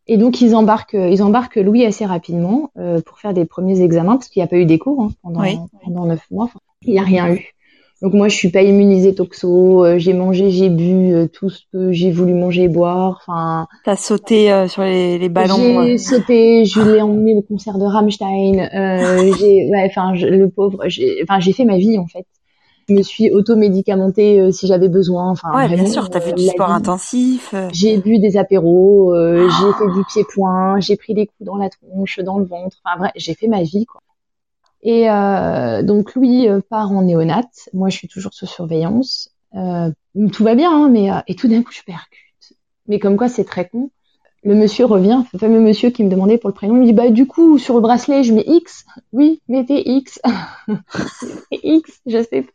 Et donc ils embarquent, ils embarquent Louis assez rapidement pour faire des premiers examens parce qu'il n'y a pas eu d'écho hein, pendant pendant neuf mois. il n'y a rien eu. Donc moi je suis pas immunisée toxo, euh, j'ai mangé, j'ai bu euh, tout ce que j'ai voulu manger et boire. Enfin. T'as sauté sur les, les ballons. J'ai sauté, je l'ai emmené au concert de Rammstein. j'ai, ouais, enfin le pauvre, j'ai, enfin j'ai fait ma vie en fait. Je me suis auto-médicamentée euh, si j'avais besoin. Enfin, ouais, bien sûr, t'as fait du sport intensif. Euh. J'ai bu des apéros, euh, j'ai fait du pied-point, j'ai pris des coups dans la tronche, dans le ventre. Enfin, vrai, j'ai fait ma vie, quoi. Et donc Louis part en néonat. Moi, je suis toujours sous surveillance. tout va bien, hein, mais et tout d'un coup, je percute. Mais comme quoi, c'est très con. Le monsieur revient, le fameux monsieur qui me demandait pour le prénom, il me dit bah du coup sur le bracelet je mets X. Oui, mettez X. X, je sais pas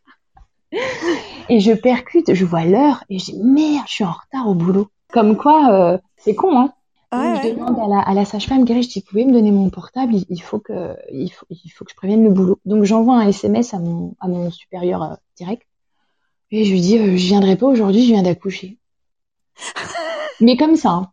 et je percute, je vois l'heure et je dis merde, je suis en retard au boulot. Comme quoi, euh, c'est con, hein. Je demande à la, sage-femme, Gary, je dis, vous pouvez me donner mon portable, il, faut que, il faut, il faut que je prévienne le boulot. Donc j'envoie un SMS à mon, à mon supérieur euh, direct et je lui dis, euh, je viendrai pas aujourd'hui, je viens d'accoucher. Mais comme ça. Hein.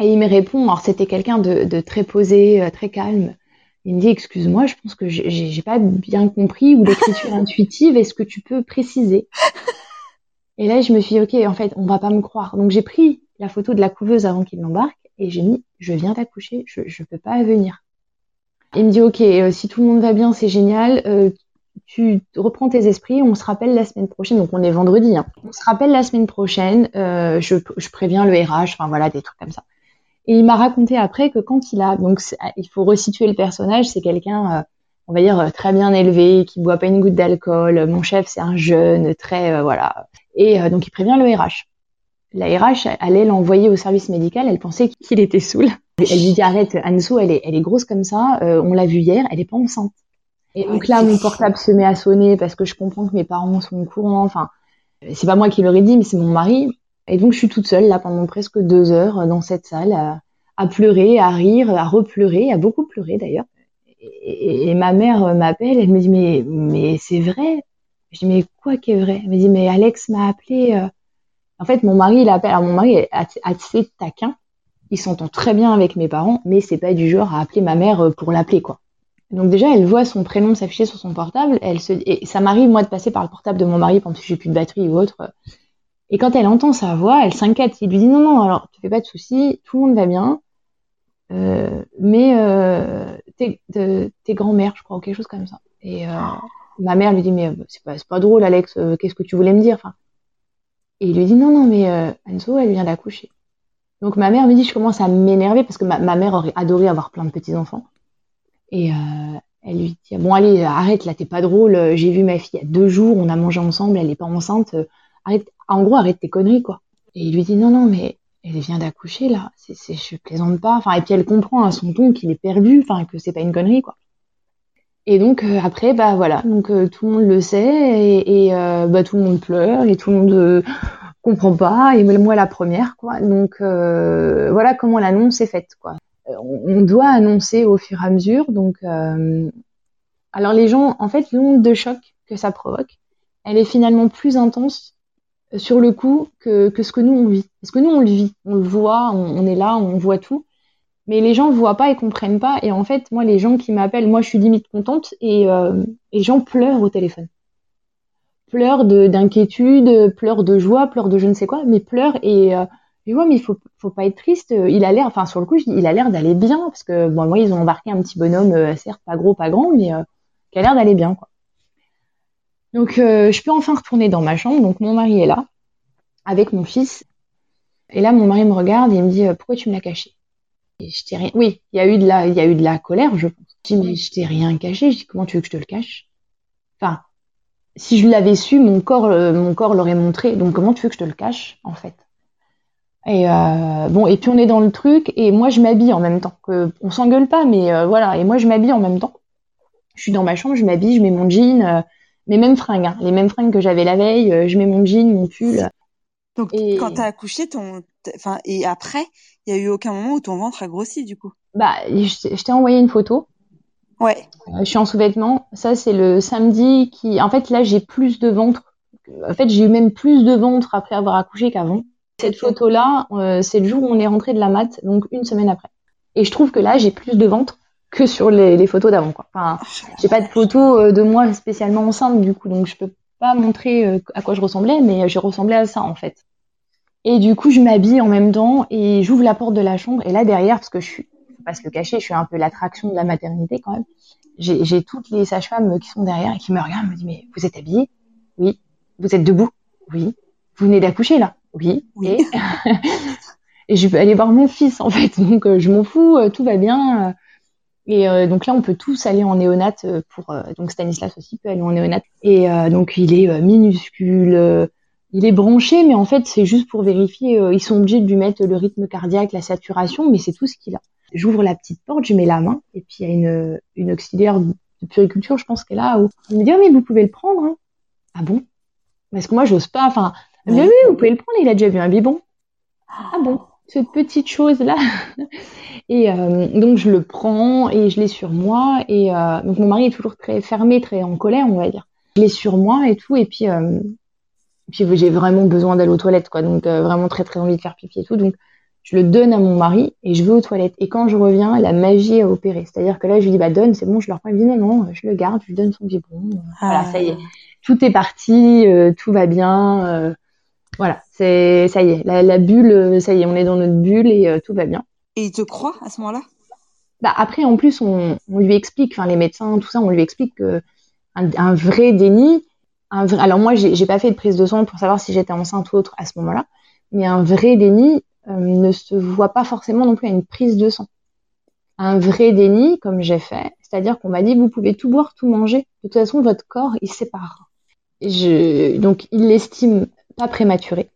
Et il me répond, alors c'était quelqu'un de, de, très posé, très calme. Il me dit, excuse-moi, je pense que j'ai pas bien compris ou l'écriture intuitive, est-ce que tu peux préciser? Et là, je me suis dit, ok, en fait, on va pas me croire. Donc j'ai pris la photo de la couveuse avant qu'il l'embarque et j'ai mis, je viens d'accoucher, je, je peux pas venir. Il me dit, ok, euh, si tout le monde va bien, c'est génial. Euh, tu reprends tes esprits, on se rappelle la semaine prochaine, donc on est vendredi, hein. on se rappelle la semaine prochaine, euh, je, je préviens le RH, enfin voilà, des trucs comme ça. Et il m'a raconté après que quand il a, donc il faut resituer le personnage, c'est quelqu'un, euh, on va dire euh, très bien élevé, qui boit pas une goutte d'alcool. Mon chef, c'est un jeune, très euh, voilà. Et donc il prévient le RH. La RH allait l'envoyer au service médical. Elle pensait qu'il était saoul. Elle lui dit arrête, Anso, elle est, elle est grosse comme ça. on l'a vue hier, elle est pas enceinte. Et donc là, mon portable se met à sonner parce que je comprends que mes parents sont au courant. Enfin, c'est pas moi qui leur ai dit, mais c'est mon mari. Et donc, je suis toute seule là pendant presque deux heures euh, dans cette salle à, pleurer, à rire, à repleurer, à beaucoup pleurer d'ailleurs. Et, ma mère euh, m'appelle, elle me dit mais mais c'est vrai? Je dis mais quoi qui est vrai? Elle me dit mais Alex m'a appelé. Euh. En fait, mon mari il appelle. Alors mon mari est assez taquin. Il s'entend très bien avec mes parents, mais c'est pas du genre à appeler ma mère pour l'appeler quoi. Donc déjà, elle voit son prénom s'afficher sur son portable. Elle et ça m'arrive moi de passer par le portable de mon mari pendant que j'ai plus de batterie ou autre. Et quand elle entend sa voix, elle s'inquiète. Il lui dit non, non, alors tu fais pas de soucis, tout le monde va bien. Euh, mais euh, t'es, grand-mère, je crois, ou quelque chose comme ça. Et euh, ma mère lui dit mais euh, c'est pas, pas drôle, Alex. Euh, qu'est-ce que tu voulais me dire? Enfin, Et il lui dit non, non, mais euh, Anso, elle vient d'accoucher. Donc ma mère me dit je commence à m'énerver parce que ma, mère aurait adoré avoir plein de petits enfants. Et elle lui dit bon allez arrête là, t'es pas drôle. J'ai vu ma fille il y a deux jours, on a mangé ensemble, elle est pas enceinte. arrête, en gros, arrête tes conneries, quoi. Et il lui dit, non, non, mais elle vient d'accoucher, là. C'est, je plaisante pas. Enfin, et puis elle comprend à son ton qu'il est perdu, enfin, que c'est pas une connerie, quoi. Et donc, euh, après, bah voilà. Donc, euh, tout le monde le sait, et, euh, bah, tout le monde pleure, et tout le monde comprend pas, et moi la première, quoi. Donc, voilà comment l'annonce est faite, quoi. On doit annoncer au fur et à mesure, donc. alors, les gens, en fait, l'onde de choc que ça provoque, elle est finalement plus intense sur le coup que, que, ce que nous on vit. Parce que nous on le vit, on le voit, on, est là, on voit tout. Mais les gens voient pas et comprennent pas. Et en fait, moi, les gens qui m'appellent, moi, je suis limite contente et euh, les gens pleurent au téléphone. Pleurent d'inquiétude, pleurent de joie, pleurent de je ne sais quoi, mais pleurent et euh, je mais il faut, faut pas être triste. Il a l'air, enfin, sur le coup, il a l'air d'aller bien parce que bon, moi, ils ont embarqué un petit bonhomme, euh, certes pas gros, pas grand, mais euh, qui a l'air d'aller bien, quoi. Donc, euh, je peux enfin retourner dans ma chambre. Donc, mon mari est là, avec mon fils. Et là, mon mari me regarde et me dit, euh, pourquoi tu me l'as caché? Et je t'ai rien. Oui, il y a eu de la, il y a eu de la colère, je pense. Je dis, mais je t'ai rien caché. Je dis, comment tu veux que je te le cache? Enfin, si je l'avais su, mon corps, euh, mon corps l'aurait montré. Donc, comment tu veux que je te le cache, en fait? Et euh, bon, et puis on est dans le truc, et moi je m'habille en même temps. Que, on s'engueule pas, mais euh, voilà. Et moi je m'habille en même temps. Je suis dans ma chambre, je m'habille, je mets mon jean, mes mêmes fringues, hein, les mêmes fringues que j'avais la veille. je mets mon jean, mon pull. Donc Et- quand t'as accouché, ton, enfin et après, il y a eu aucun moment où ton ventre a grossi du coup. Bah, je, je t'ai envoyé une photo. Ouais. Euh, je suis en sous-vêtements. Ça c'est le samedi qui. En fait là j'ai plus de ventre. En fait j'ai eu même plus de ventre après avoir accouché qu'avant. Cette photo-là, euh, c'est le jour où on est rentré de la mat, donc une semaine après. Et je trouve que là, j'ai plus de ventre que sur les, les photos d'avant. Quoi. Enfin, j'ai pas de photos euh, de moi spécialement enceinte du coup, donc je peux pas montrer à quoi je ressemblais, mais je ressemblais à ça en fait. Et du coup, je m'habille en même temps et j'ouvre la porte de la chambre. Et là derrière, parce que je suis, faut pas se le cacher, je suis un peu l'attraction de la maternité quand même. J'ai j'ai toutes les sages-femmes qui sont derrière et qui me regardent, me disent mais vous êtes habillée? Oui. Vous êtes debout? Oui. Vous venez d'accoucher là? Oui. Oui. Et et je vais aller voir mon fils en fait. Donc euh, je m'en fous, euh, tout va bien. euh. Et euh, donc là, on peut tous aller en néonat euh, pour euh, donc Stanislas aussi peut aller en néonat. Et euh, donc il est minuscule, euh, il est branché, mais en fait c'est juste pour vérifier. euh, ils sont obligés de lui mettre le rythme cardiaque, la saturation, mais c'est tout ce qu'il a. J'ouvre la petite porte, je mets la main, et puis il y a une une auxiliaire de puriculture, je pense qu'elle a. Où elle me dit ah mais vous pouvez le prendre. hein. Ah bon? Parce que moi j'ose pas. Enfin Ouais. oui, vous pouvez le prendre, il a déjà vu un biberon. Ah bon, cette petite chose-là. Et euh, donc je le prends et je l'ai sur moi. Et euh, donc mon mari est toujours très fermé, très en colère, on va dire. Je l'ai sur moi et tout. Et puis, euh, puis j'ai vraiment besoin d'aller aux toilettes, quoi. Donc euh, vraiment très très envie de faire pipi et tout. Donc je le donne à mon mari et je vais aux toilettes. Et quand je reviens, la magie a opéré. C'est-à-dire que là, je lui dis, bah donne, c'est bon, je le reprends. Il dit, non, non, je le garde, je lui donne son biberon. Voilà, ça y est tout est parti, euh, tout va bien. euh, voilà, c'est ça y est, la, la bulle, euh, ça y est, on est dans notre bulle et euh, tout va bien. Et il te croit à ce moment-là? Bah après, en plus, on, on lui explique, enfin les médecins, tout ça, on lui explique que un, un vrai déni, un vrai, alors moi, j'ai pas fait de prise de sang pour savoir si j'étais enceinte ou autre à ce moment-là, mais un vrai déni euh, ne se voit pas forcément non plus à une prise de sang. Un vrai déni, comme j'ai fait, c'est-à-dire qu'on m'a dit vous pouvez tout boire, tout manger, de toute façon votre corps il sépare. Je, donc il l'estime pas prématuré.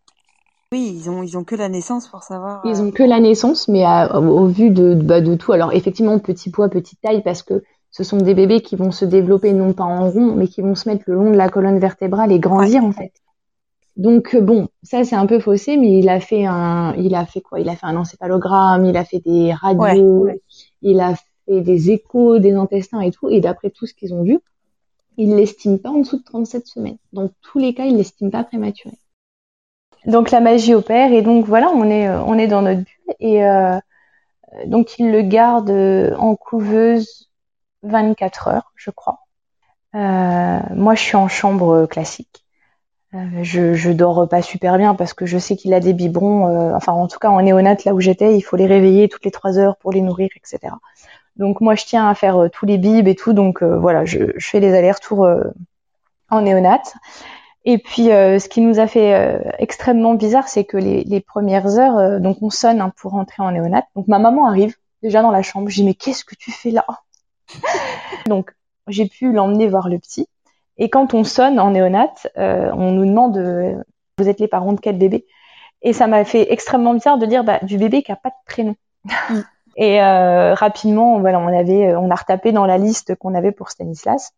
Oui, ils ont ils ont que la naissance pour savoir. Ils euh, ont que la naissance, mais à- au, au vu de, bah, de tout. Alors effectivement, petit poids, petite taille, parce que ce sont des bébés qui vont se développer non pas en rond, mais qui vont se mettre le long de la colonne vertébrale et grandir en fait. Donc euh, bon, ça c'est un peu faussé, mais il a fait un, il a fait quoi? Il a fait un encéphalogramme, il a fait des radios, Ouais, ouais. il a fait des échos des intestins et tout. Et d'après tout ce qu'ils ont vu, il l'estime pas en dessous de 37 semaines. Dans tous les cas, il l'estime pas prématuré. Donc la magie opère et donc voilà, on est euh, on est dans notre bulle et euh, donc il le garde en couveuse 24 heures, je crois. Euh, moi, je suis en chambre classique. Euh, je je dors pas super bien parce que je sais qu'il a des biberons. euh, enfin, en tout cas, en néonate là où j'étais, il faut les réveiller toutes les trois heures pour les nourrir, etc. Donc moi, je tiens à faire tous les bibs et tout. Donc voilà, je, fais les allers-retours en néonate. Et puis, ce qui nous a fait extrêmement bizarre, c'est que les, premières heures, donc on sonne hein, pour rentrer en néonate. Donc ma maman arrive déjà dans la chambre. Je dis mais qu'est-ce que tu fais là? Donc j'ai pu l'emmener voir le petit. Et quand on sonne en néonate, euh, on nous demande euh, vous êtes les parents de quel bébé? Et ça m'a fait extrêmement bizarre de dire bah, du bébé qui a pas de prénom. Mm. Et euh, rapidement, voilà, on avait, on a retapé dans la liste qu'on avait pour Stanislas.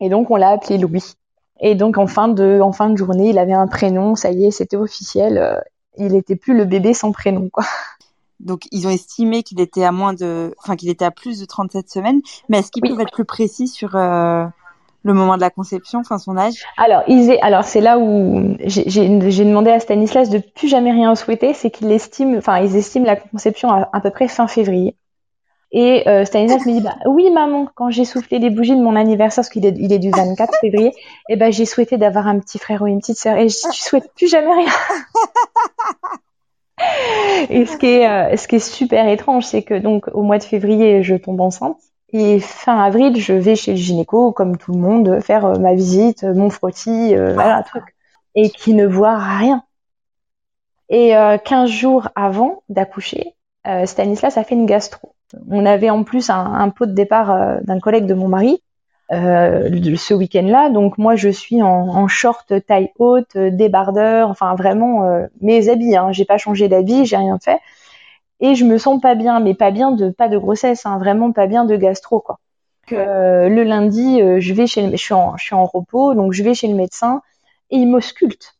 Et donc on l'a appelé Louis. Et donc en fin de, en fin de journée, il avait un prénom, ça y est, c'était officiel. il était plus le bébé sans prénom, quoi. Donc ils ont estimé qu'il était à moins de, enfin qu'il était à plus de 37 semaines. Mais est-ce qu'ils Oui. peuvent être plus précis sur euh, le moment de la conception, enfin son âge? Alors, ils alors c'est là où j'ai demandé à Stanislas de plus jamais rien souhaiter, c'est qu'il estime, enfin ils estiment la conception à à peu près fin février. Et euh, Stanislas me dit bah oui maman, quand j'ai soufflé les bougies de mon anniversaire, parce qu'il est, il est du 24 février, et ben j'ai souhaité d'avoir un petit frère ou une petite sœur, et je, je souhaite plus jamais rien. Et ce qui est, euh, ce qui est super étrange, c'est que donc au mois de février, je tombe enceinte. Et fin avril, je vais chez le gynéco, comme tout le monde, faire euh, ma visite, euh, mon frottis, euh, voilà, truc. Et qui ne voit rien. Et euh, 15 jours avant d'accoucher, Stanislas a fait une gastro. On avait en plus un, un pot de départ d'un collègue de mon mari. Ce week-end-là. Donc moi, je suis en, short taille haute, débardeur, enfin vraiment mes habits. Hein. J'ai pas changé d'habit, j'ai rien fait et je me sens pas bien, mais pas bien de pas de grossesse, hein, vraiment pas bien de gastro quoi. Euh, le lundi, euh, je vais chez le, je suis en, je suis en repos, donc je vais chez le médecin et il m'ausculte.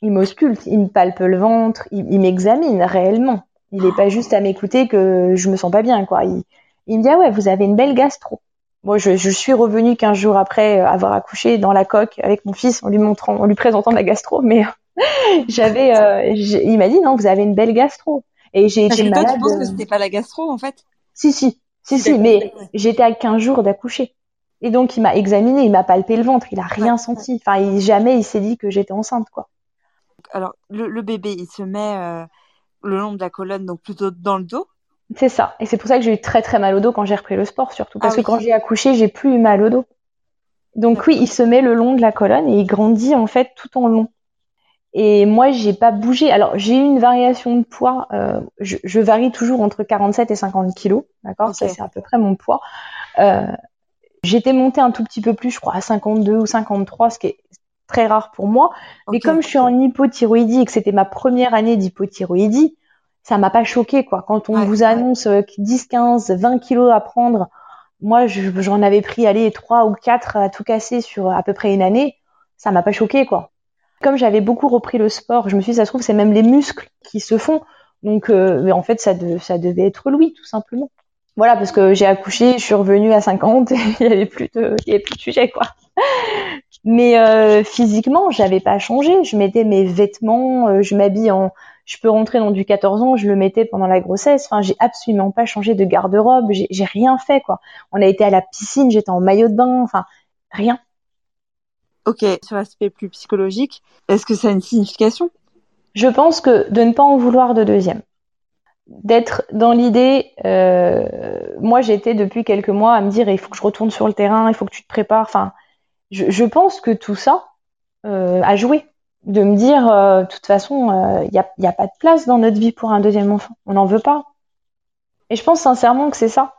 Il m'ausculte, il me palpe le ventre, il, m'examine réellement. Il n'est pas juste à m'écouter que je me sens pas bien quoi. Il, il me dit ah ouais, vous avez une belle gastro. Moi, je, je, suis revenue 15 jours après avoir accouché dans la coque avec mon fils en lui montrant, en lui présentant ma gastro, mais j'avais, euh, il m'a dit non, vous avez une belle gastro. Et j'ai été malade. Toi, tu penses que c'était pas la gastro en fait? Si si, si si, mais j'étais à 15 jours d'accoucher. Et donc il m'a examiné, il m'a palpé le ventre, il a rien senti. Enfin, il, jamais il s'est dit que j'étais enceinte quoi. Alors le, bébé, il se met euh, le long de la colonne, donc plutôt dans le dos. C'est ça. Et c'est pour ça que j'ai eu très très mal au dos quand j'ai repris le sport, surtout parce ah que quand j'ai accouché, j'ai plus eu mal au dos. Donc oui, il se met le long de la colonne et il grandit en fait tout en long. Et moi, j'ai pas bougé. Alors, j'ai eu une variation de poids. Euh, je, je, varie toujours entre 47 et 50 kilos, d'accord? Ça, c'est à peu près mon poids. Euh, J'étais montée un tout petit peu plus, je crois, à 52 ou 53, ce qui est très rare pour moi. Mais comme je suis en hypothyroïdie et que c'était ma première année d'hypothyroïdie, ça m'a pas choqué, quoi. Quand on vous annonce 10, 15, 20 kilos à prendre, moi, j'en avais pris, allez, 3 ou 4 à tout casser sur à peu près une année, ça m'a pas choqué, quoi. Comme j'avais beaucoup repris le sport, je me suis dit, ça se trouve, c'est même les muscles qui se font. Donc, euh, mais en fait, ça, ça devait être Louis, tout simplement. Voilà, parce que j'ai accouché, je suis revenue à 50, et il y avait plus de, il y avait plus de sujet, quoi. Mais euh, physiquement, j'avais pas changé. Je mettais mes vêtements, euh, je m'habille en, je peux rentrer dans du 14 ans, je le mettais pendant la grossesse. Enfin, j'ai absolument pas changé de garde-robe, j'ai rien fait, quoi. On a été à la piscine, j'étais en maillot de bain, enfin, rien. Ok, sur l'aspect plus psychologique, est-ce que ça a une signification? Je pense que de ne pas en vouloir de deuxième. D'être dans l'idée, euh, moi j'étais depuis quelques mois à me dire il faut que je retourne sur le terrain, il faut que tu te prépares. Enfin, je, pense que tout ça euh, a joué. De me dire, euh, de toute façon, il n'y a, y a pas de place dans notre vie pour un deuxième enfant. On n'en veut pas. Et je pense sincèrement que c'est ça.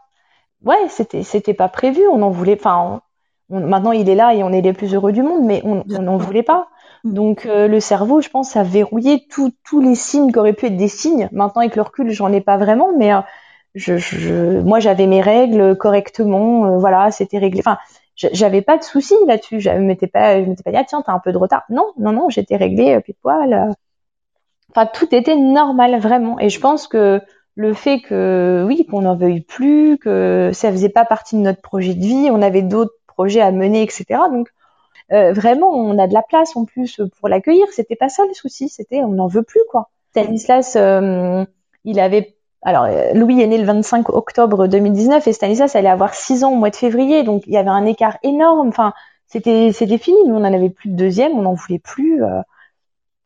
Ouais, c'était c'était pas prévu. On en voulait. Enfin, maintenant il est là et on est les plus heureux du monde, mais on n'en voulait pas. Mm. Donc euh, le cerveau, je pense, a verrouillé tous les signes qui auraient pu être des signes. Maintenant avec le recul, j'en ai pas vraiment, mais euh, je, moi j'avais mes règles correctement, euh, voilà, c'était réglé. Enfin, j'avais pas de soucis là-dessus. Je m'étais pas, je m'étais pas dit ah, tiens t'as un peu de retard. Non, non, non, j'étais réglée puis poil. Enfin tout était normal vraiment. Et je pense que le fait que oui qu'on n'en veuille plus, que ça faisait pas partie de notre projet de vie, on avait d'autres projet à mener, etc. Donc euh, vraiment, on a de la place en plus pour l'accueillir. C'était pas ça le souci, c'était on n'en veut plus quoi. Stanislas, euh, il avait alors Louis est né le 25 octobre 2019 et Stanislas allait avoir 6 ans au mois de février, donc il y avait un écart énorme. Enfin, c'était c'était fini. Nous, on en avait plus de deuxième, on n'en voulait plus. Euh,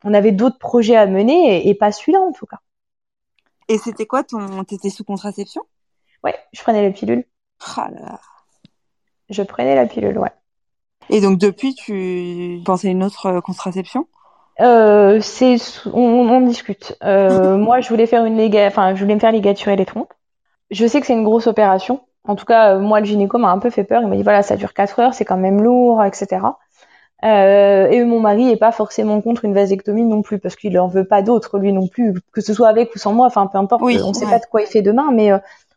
on avait d'autres projets à mener et, pas celui-là en tout cas. Et c'était quoi ton T'étais sous contraception? Ouais, je prenais la pilule. Oh là là. Je prenais la pilule, ouais. Et donc depuis, tu pensais à une autre euh, contraception? Euh, c'est on, on, discute. Euh, moi, je voulais faire une léga... enfin, je voulais me faire ligaturer les trompes. Je sais que c'est une grosse opération. En tout cas, euh, moi, le gynéco m'a un peu fait peur. Il m'a dit voilà, ça dure 4 heures, c'est quand même lourd, etc. Euh, et mon mari est pas forcément contre une vasectomie non plus parce qu'il en veut pas d'autres lui non plus, que ce soit avec ou sans moi. Enfin, peu importe. Oui, on ne sait pas de quoi il fait demain, mais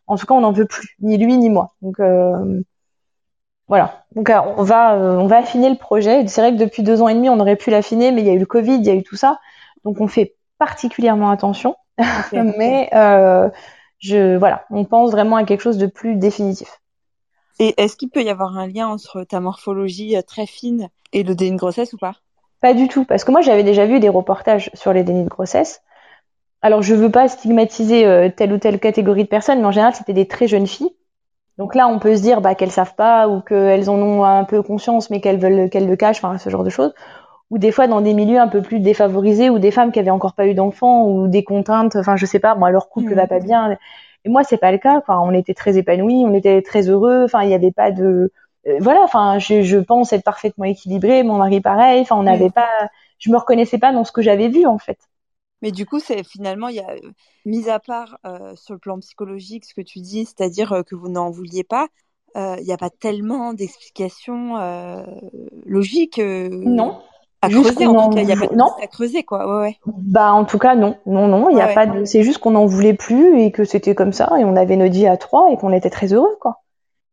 en tout cas, on n'en veut plus, ni lui ni moi. Donc voilà. Donc euh, on va euh, on va affiner le projet. C'est vrai que depuis deux ans et demi, on aurait pu l'affiner, mais il y a eu le Covid, il y a eu tout ça. Donc on fait particulièrement attention. mais euh, je voilà, on pense vraiment à quelque chose de plus définitif. Et est-ce qu'il peut y avoir un lien entre ta morphologie très fine et le déni de grossesse ou pas? Pas du tout, parce que moi j'avais déjà vu des reportages sur les dénis de grossesse. Alors je veux pas stigmatiser telle ou telle catégorie de personnes, mais en général c'était des très jeunes filles donc là, on peut se dire bah, qu'elles savent pas ou qu'elles en ont un peu conscience, mais qu'elles veulent qu'elles le cachent, enfin ce genre de choses. Ou des fois dans des milieux un peu plus défavorisés, ou des femmes qui avaient encore pas eu d'enfants, ou des contraintes, enfin je sais pas, moi leur couple ne va pas mmh. bien. Et moi c'est pas le cas. Enfin, on était très épanouis, on était très heureux. Enfin, il n'y avait pas de euh, voilà. Enfin, je, je, pense être parfaitement équilibré. Mon mari pareil. Enfin, on n'avait pas. Je me reconnaissais pas dans ce que j'avais vu en fait. Mais du coup, c'est finalement, il y a, mis à part euh, sur le plan psychologique, ce que tu dis, c'est-à-dire euh, que vous n'en vouliez pas, il n'y a pas tellement d'explications logiques. non. À creuser, en, tout cas, il n'y a pas de non. à creuser, quoi. Ouais, ouais. Bah, en tout cas, non, non, non, il y a pas de. C'est juste qu'on n'en voulait plus et que c'était comme ça et on avait notre vie à trois et qu'on était très heureux, quoi.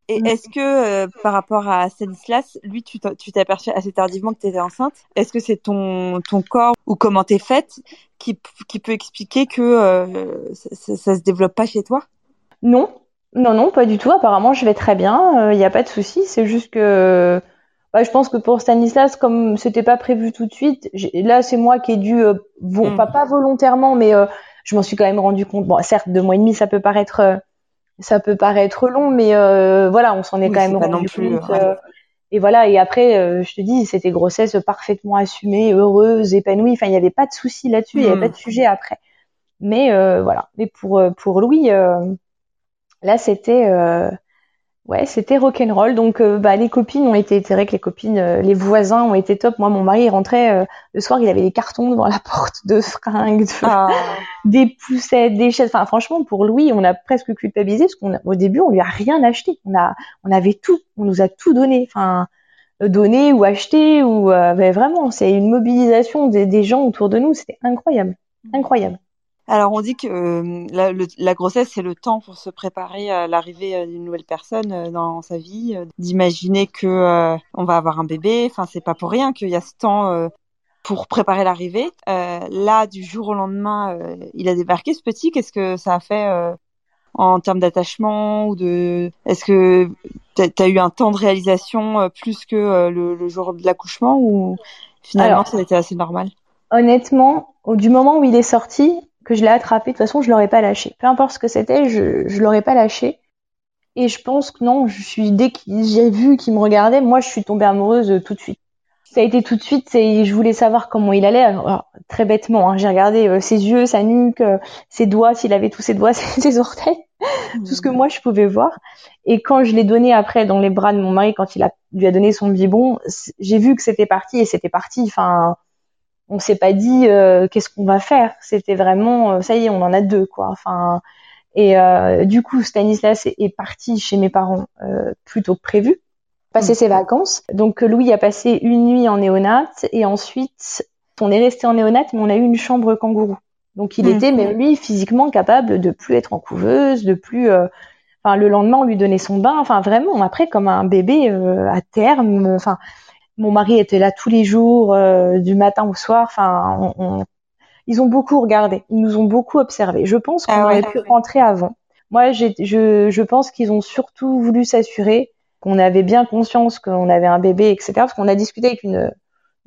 Et mm. est-ce que euh, par rapport à Stanislas, lui, tu t'es aperçu assez tardivement que tu étais enceinte? Est-ce que c'est ton, ton corps ou comment t'es faite qui, qui peut expliquer que euh, ça, ça, se développe pas chez toi? Non, non, non, pas du tout. Apparemment, je vais très bien. Il euh, n'y a pas de souci. C'est juste que bah, je pense que pour Stanislas, comme c'était pas prévu tout de suite, là, c'est moi qui ai dû, mm. pas, pas volontairement, mais je m'en suis quand même rendu compte. Bon, certes, deux mois et demi, ça peut paraître ça peut paraître long, mais euh, voilà, on s'en est quand même rendu compte. Euh, et voilà, et après, euh, je te dis, c'était grossesse parfaitement assumée, heureuse, épanouie. Enfin, il n'y avait pas de souci là-dessus, il n'y avait hmm. pas de sujet après. Mais voilà. Mais pour pour Louis, là, c'était ouais, c'était rock'n'roll. Donc, euh, bah, les copines ont été, c'est vrai que les copines, euh, les voisins ont été top. Moi, mon mari il rentrait euh, le soir, il avait des cartons devant la porte de fringues, ah. des poussettes, des chaises. Enfin, franchement, pour Louis, on a presque culpabilisé parce qu'on, au début, on lui a rien acheté. On a, on avait tout, on nous a tout donné. Enfin, donné ou acheté ou vraiment, c'est une mobilisation des, des gens autour de nous. C'était incroyable, incroyable. Alors on dit que euh, la, la, grossesse c'est le temps pour se préparer à l'arrivée euh, d'une nouvelle personne euh, dans sa vie, d'imaginer que on va avoir un bébé. Enfin c'est pas pour rien qu'il y a ce temps pour préparer l'arrivée. là du jour au lendemain, il a débarqué ce petit. Qu'est-ce que ça a fait en termes d'attachement ou de Est-ce que tu as eu un temps de réalisation plus que le, jour de l'accouchement ou finalement ça a été assez normal? Honnêtement, au, du moment où il est sorti, que je l'ai attrapé, de toute façon, je l'aurais pas lâché. Peu importe ce que c'était, je, je l'aurais pas lâché. Et je pense que non, je suis dès que j'ai vu qu'il me regardait, moi, je suis tombée amoureuse tout de suite. Ça a été tout de suite, c'est je voulais savoir comment il allait. très bêtement, hein, j'ai regardé euh, ses yeux, sa nuque, euh, ses doigts, s'il avait tous ses doigts, ses orteils, tout ce que moi je pouvais voir. Et quand je l'ai donné après dans les bras de mon mari, quand il a, lui a donné son biberon, j'ai vu que c'était parti et c'était parti. Enfin, on s'est pas dit euh, qu'est-ce qu'on va faire. C'était vraiment euh, ça y est, on en a deux quoi. Enfin et euh, du coup Stanislas est, parti chez mes parents plus tôt que prévu, passer ses vacances. Donc Louis a passé une nuit en néonate et ensuite on est resté en néonate mais on a eu une chambre kangourou. Donc il mmh. était même lui physiquement capable de plus être en couveuse, de plus enfin le lendemain on lui donnait son bain, enfin vraiment après comme un bébé à terme, enfin mon mari était là tous les jours, euh, du matin au soir. Enfin, ils ont beaucoup regardé, ils nous ont beaucoup observé. Je pense qu'on ah aurait pu rentrer avant. Moi, je, je pense qu'ils ont surtout voulu s'assurer qu'on avait bien conscience qu'on avait un bébé, etc. Parce qu'on a discuté avec une,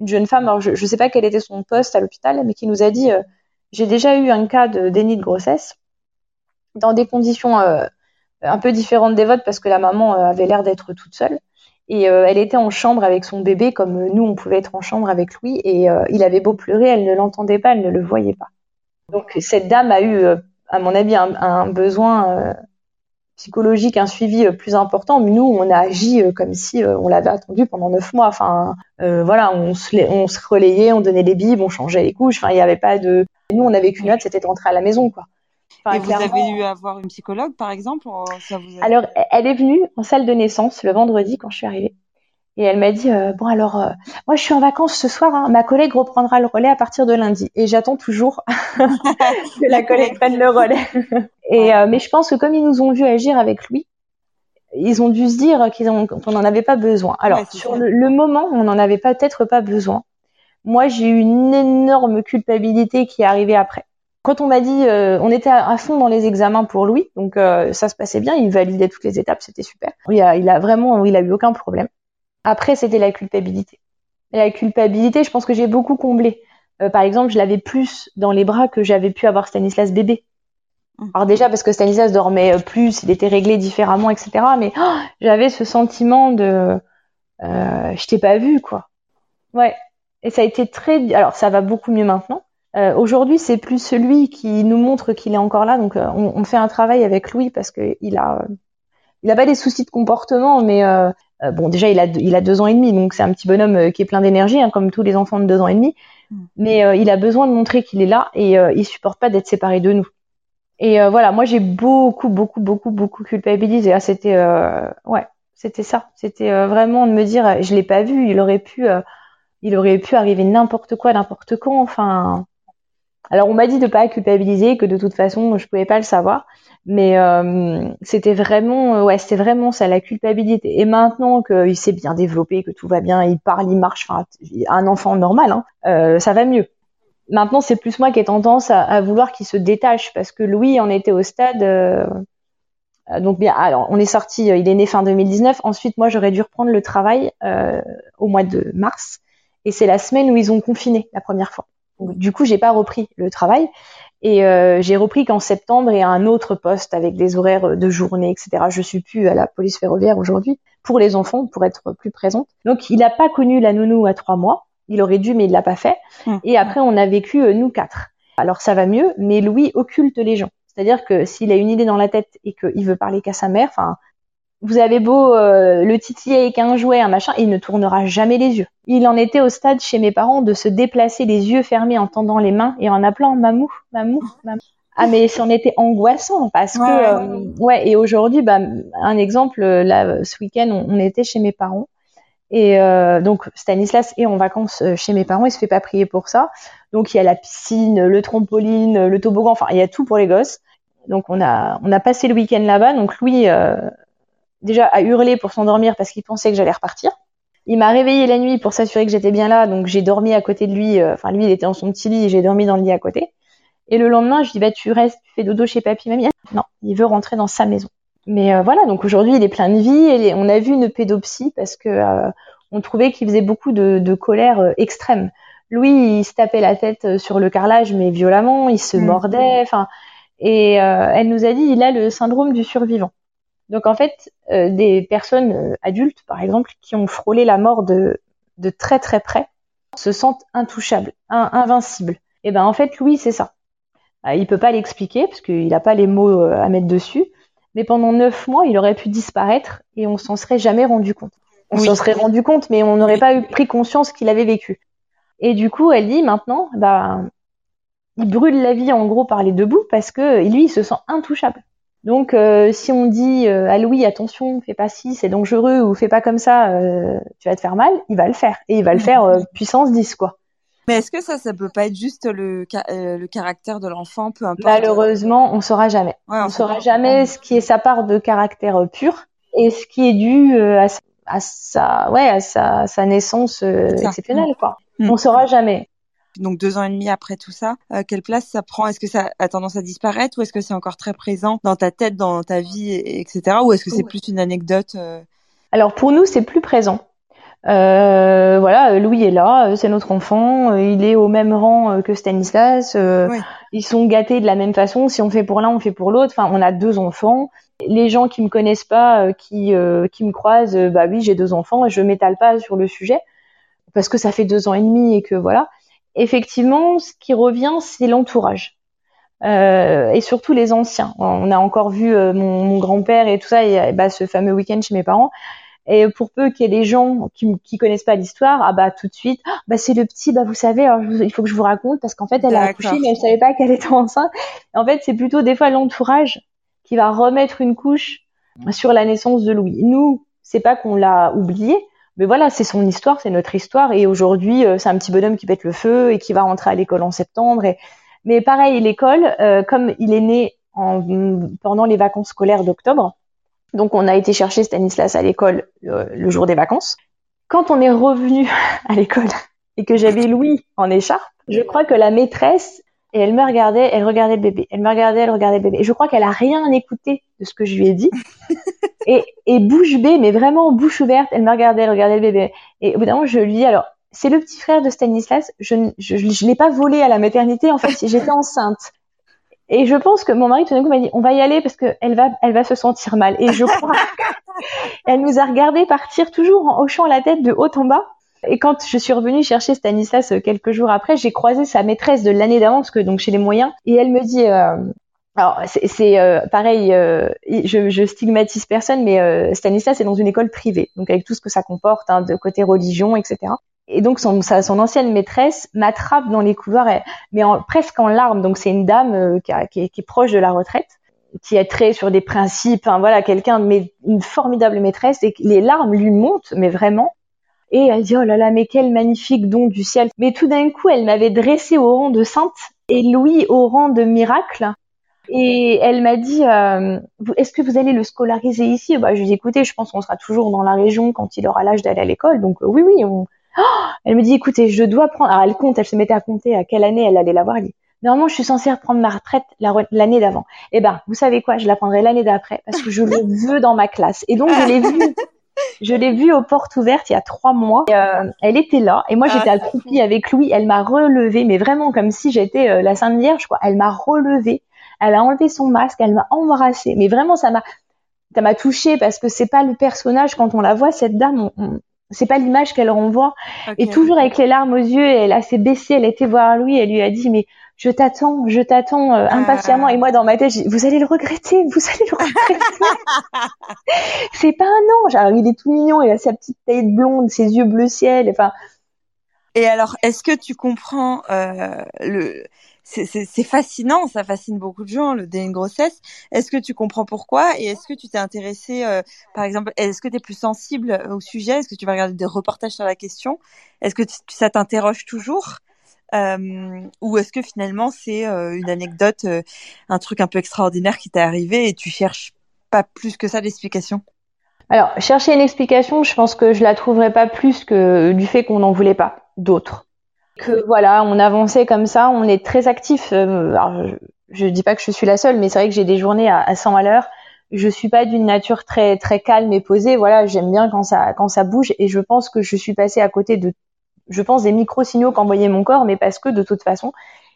jeune femme, alors je ne sais pas quel était son poste à l'hôpital, mais qui nous a dit euh, j'ai déjà eu un cas de déni de grossesse dans des conditions euh, un peu différentes des vôtres parce que la maman avait l'air d'être toute seule. Et euh, elle était en chambre avec son bébé, comme nous, on pouvait être en chambre avec lui. Et euh, il avait beau pleurer, elle ne l'entendait pas, elle ne le voyait pas. Donc cette dame a eu, euh, à mon avis, un, besoin psychologique, un suivi plus important. Mais nous, on a agi comme si on l'avait attendu pendant neuf mois. Enfin, voilà, on se, on se relayait, on donnait les bibes, on changeait les couches. Enfin, il n'y avait pas de. Nous, on avait qu'une note, c'était de rentrer à la maison, quoi. Et vous avez eu à voir une psychologue, par exemple Alors, elle est venue en salle de naissance le vendredi quand je suis arrivée. Et elle m'a dit euh, bon alors euh, moi je suis en vacances ce soir, hein. ma collègue reprendra le relais à partir de lundi. Et j'attends toujours que la collègue prenne le relais. et euh, mais je pense que comme ils nous ont vu agir avec lui, ils ont dû se dire qu'on n'en avait pas besoin. Alors sur le, le, moment, on n'en avait peut-être pas besoin. Moi j'ai eu une énorme culpabilité qui est arrivée après quand on m'a dit, euh, on était à, fond dans les examens pour Louis, donc euh, ça se passait bien, il validait toutes les étapes, c'était super. Il a, il a vraiment, il a eu aucun problème. Après, c'était la culpabilité. Et la culpabilité, je pense que j'ai beaucoup comblé. Euh, par exemple, je l'avais plus dans les bras que j'avais pu avoir Stanislas bébé. Mmh. Alors déjà parce que Stanislas dormait plus, il était réglé différemment, etc. Mais oh, j'avais ce sentiment de, je t'ai pas vu, quoi. Ouais. Et ça a été très, alors ça va beaucoup mieux maintenant euh, aujourd'hui, c'est plus celui qui nous montre qu'il est encore là. Donc, euh, on, fait un travail avec Louis parce qu'il a, il a pas des soucis de comportement, mais euh, bon, déjà, il a, il a deux ans et demi, donc c'est un petit bonhomme qui est plein d'énergie, hein, comme tous les enfants de deux ans et demi. Mm. Mais il a besoin de montrer qu'il est là et il supporte pas d'être séparé de nous. Et voilà, moi, j'ai beaucoup, beaucoup, beaucoup, beaucoup culpabilisé. Ah, c'était, ouais, C'était ça. C'était euh, vraiment de me dire, je l'ai pas vu. Il aurait pu, il aurait pu arriver n'importe quoi, n'importe quand. Enfin, alors on m'a dit de pas culpabiliser, que de toute façon je pouvais pas le savoir, mais euh, c'était vraiment, euh, ouais, c'était vraiment ça la culpabilité. Et maintenant qu'il s'est bien développé, que tout va bien, il parle, il marche, enfin un enfant normal, hein, euh, ça va mieux. Maintenant c'est plus moi qui ai tendance à, vouloir qu'il se détache parce que Louis en était au stade. donc bien, alors on est sorti, il est né fin 2019. Ensuite moi j'aurais dû reprendre le travail au mois de mars et c'est la semaine où ils ont confiné la première fois du coup, j'ai pas repris le travail et euh, j'ai repris qu'en septembre et à un autre poste avec des horaires de journée, etc. Je suis plus à la police ferroviaire aujourd'hui pour les enfants, pour être plus présente. Donc, il n'a pas connu la nounou à trois mois. Il aurait dû, mais il l'a pas fait. Mmh. Et après, on a vécu euh, nous quatre. Alors, ça va mieux, mais Louis occulte les gens. C'est-à-dire que s'il a une idée dans la tête et qu'il veut parler qu'à sa mère, enfin, vous avez beau euh, le titiller avec un jouet, un machin, il ne tournera jamais les yeux. Il en était au stade chez mes parents de se déplacer les yeux fermés en tendant les mains et en appelant mamou, mamou, mamou. Ah mais c'en était angoissant parce que euh, ouais et aujourd'hui bah un exemple là ce week-end on, était chez mes parents et euh, donc Stanislas est en vacances chez mes parents il se fait pas prier pour ça donc il y a la piscine le trampoline le toboggan enfin il y a tout pour les gosses donc on a on a passé le week-end là-bas donc Louis déjà à hurler pour s'endormir parce qu'il pensait que j'allais repartir. Il m'a réveillé la nuit pour s'assurer que j'étais bien là, donc j'ai dormi à côté de lui. Euh, enfin, lui, il était dans son petit lit, j'ai dormi dans le lit à côté. Et le lendemain, je dis bah tu restes, tu fais dodo chez papy, mamie. Non, il veut rentrer dans sa maison. Mais euh, voilà, donc aujourd'hui, il est plein de vie. Et on a vu une pédopsie parce que euh, on trouvait qu'il faisait beaucoup de, de colère extrême. Louis, il se tapait la tête sur le carrelage, mais violemment, il se mmh. mordait. Enfin, et elle nous a dit, il a le syndrome du survivant. Donc en fait, euh, des personnes euh, adultes, par exemple, qui ont frôlé la mort de, de très très près, se sentent intouchables, invincibles. Et ben en fait, Louis, c'est ça. Euh, il peut pas l'expliquer parce qu'il n'a pas les mots à mettre dessus. Mais pendant neuf mois, il aurait pu disparaître et on s'en serait jamais rendu compte. On s'en serait rendu compte, mais on n'aurait pas eu pris conscience qu'il avait vécu. Et du coup, elle dit maintenant, bah, il brûle la vie en gros par les deux bouts parce que lui, il se sent intouchable. Donc, euh, si on dit euh, à Louis, attention, fais pas ci, c'est dangereux, ou fais pas comme ça, euh, tu vas te faire mal, il va le faire. Et il va le faire puissance 10, quoi. Mais est-ce que ça, ça peut pas être juste le, le caractère de l'enfant, peu importe? Malheureusement, on saura jamais. on, saura jamais ce qui est sa part de caractère pur et ce qui est dû à, sa, ouais, à sa, sa naissance exceptionnelle, quoi. Mm. On saura jamais donc deux ans et demi après tout ça, euh, quelle place ça prend? Est-ce que ça a tendance à disparaître ou est-ce que c'est encore très présent dans ta tête, dans ta vie, etc. Ou est-ce que c'est plus une anecdote euh? Alors pour nous, c'est plus présent. Euh, voilà, Louis est là, c'est notre enfant, il est au même rang que Stanislas. Ils sont gâtés de la même façon. Si on fait pour l'un, on fait pour l'autre. Enfin, on a deux enfants. Les gens qui me connaissent pas, qui qui me croisent, bah oui, j'ai deux enfants. Je m'étale pas sur le sujet parce que ça fait deux ans et demi et que voilà effectivement, ce qui revient, c'est l'entourage. Euh, et surtout les anciens. On a encore vu euh, mon, grand-père et tout ça, et, bah, ce fameux week-end chez mes parents. Et pour peu qu'il y ait des gens qui, qui connaissent pas l'histoire, ah bah tout de suite, ah, bah c'est le petit, bah vous savez, il faut que je vous raconte parce qu'en fait elle a accouché mais elle savait pas qu'elle était enceinte. en fait c'est plutôt des fois l'entourage qui va remettre une couche sur la naissance de Louis. Nous, c'est pas qu'on l'a oublié, mais voilà, c'est son histoire, c'est notre histoire. Et aujourd'hui, euh, c'est un petit bonhomme qui pète le feu et qui va rentrer à l'école en septembre. Et... Mais pareil, l'école, euh, comme il est né en... pendant les vacances scolaires d'octobre, donc on a été chercher Stanislas à l'école euh, le, jour des vacances. Quand on est revenu à l'école et que j'avais Louis en écharpe, je crois que la maîtresse et elle me regardait, elle regardait le bébé. Elle me regardait, elle regardait le bébé. Et je crois qu'elle a rien écouté de ce que je lui ai dit. et, et bouche bée, mais vraiment bouche ouverte, elle me regardait, elle regardait le bébé. Et au bout d'un moment, je lui dis, alors, c'est le petit frère de Stanislas. Je ne je, je, l'ai pas volé à la maternité. En fait, j'étais enceinte. Et je pense que mon mari tout d'un coup m'a dit, on va y aller parce qu'elle va, elle va se sentir mal. Et je crois qu'elle nous a regardé partir toujours en hochant la tête de haut en bas. Et quand je suis revenue chercher Stanislas euh, quelques jours après, j'ai croisé sa maîtresse de l'année d'avant, parce que donc chez les moyens, et elle me dit, euh, alors c'est euh, pareil, euh, je, je, stigmatise personne, mais euh, Stanislas est dans une école privée, donc avec tout ce que ça comporte, hein, de côté religion, etc. Et donc son, sa, son ancienne maîtresse m'attrape dans les couloirs, mais en, presque en larmes. Donc c'est une dame qui, qui, est, qui, est, proche de la retraite. qui est très sur des principes, enfin voilà, quelqu'un mais une formidable maîtresse et les larmes lui montent, mais vraiment. Et elle dit oh là là, mais quel magnifique don du ciel. Mais tout d'un coup, elle m'avait dressée au rang de sainte et Louis au rang de miracle. Et elle m'a dit, euh, est-ce que vous allez le scolariser ici? Bah, Je lui ai dit, écoutez, je pense qu'on sera toujours dans la région quand il aura l'âge d'aller à l'école. Donc euh, oui, oui. On... Oh elle me dit, écoutez, je dois prendre... Alors elle compte, elle se mettait à compter à quelle année elle allait l'avoir. Elle dit, normalement, je suis censée reprendre ma retraite l'année d'avant. Eh ben, vous savez quoi Je la prendrai l'année d'après parce que je le veux dans ma classe. Et donc, je l'ai vu je l'ai vue aux portes ouvertes il y a trois mois. Euh, elle était là et moi j'étais ah, accroupie avec Louis. Elle m'a relevée, mais vraiment comme si j'étais euh, la Sainte Vierge. Quoi. Elle m'a relevée. Elle a enlevé son masque. Elle m'a embrassée. Mais vraiment ça m'a ça m'a touchée parce que c'est pas le personnage quand on la voit cette dame. c'est pas l'image qu'elle renvoie. Et toujours avec les larmes aux yeux, elle a s'est baissée. Elle était voir Louis. Elle lui a dit mais je t'attends, je t'attends euh, impatiemment. Et moi, dans ma tête, vous allez le regretter, vous allez le regretter. c'est pas un ange. il est tout mignon, il a sa petite tête blonde, ses yeux bleu ciel. Enfin. Et alors, est-ce que tu comprends euh, le c'est fascinant, ça fascine beaucoup de gens, le déni de grossesse. Est-ce que tu comprends pourquoi? Et est-ce que tu t'es intéressé, euh, par exemple, est-ce que tu es plus sensible au sujet? Est-ce que tu vas regarder des reportages sur la question? Est-ce que ça t'interroge toujours? Euh, ou est-ce que finalement c'est euh, une anecdote, euh, un truc un peu extraordinaire qui t'est arrivé et tu cherches pas plus que ça d'explication Alors chercher une explication, je pense que je la trouverai pas plus que du fait qu'on n'en voulait pas d'autres. Que voilà, on avançait comme ça, on est très actif. je, dis pas que je suis la seule, mais c'est vrai que j'ai des journées à, à 100 à l'heure je suis pas d'une nature très très calme et posée. Voilà, j'aime bien quand ça quand ça bouge et je pense que je suis passée à côté de je pense, des micro-signaux qu'envoyait mon corps, mais parce que de toute façon,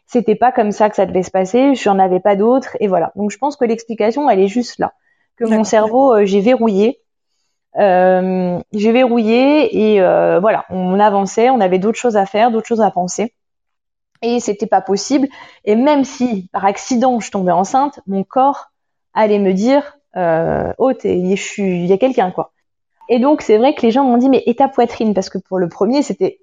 c'était pas comme ça que ça devait se passer, je n'en avais pas d'autres, et voilà. Donc je pense que l'explication, elle est juste là. Que mon cerveau, euh, j'ai verrouillé. Euh, j'ai verrouillé et euh, voilà, on avançait, on avait d'autres choses à faire, d'autres choses à penser. Et c'était pas possible. Et même si par accident je tombais enceinte, mon corps allait me dire oh il y a quelqu'un quoi. Et donc c'est vrai que les gens m'ont dit mais et ta poitrine? Parce que pour le premier c'était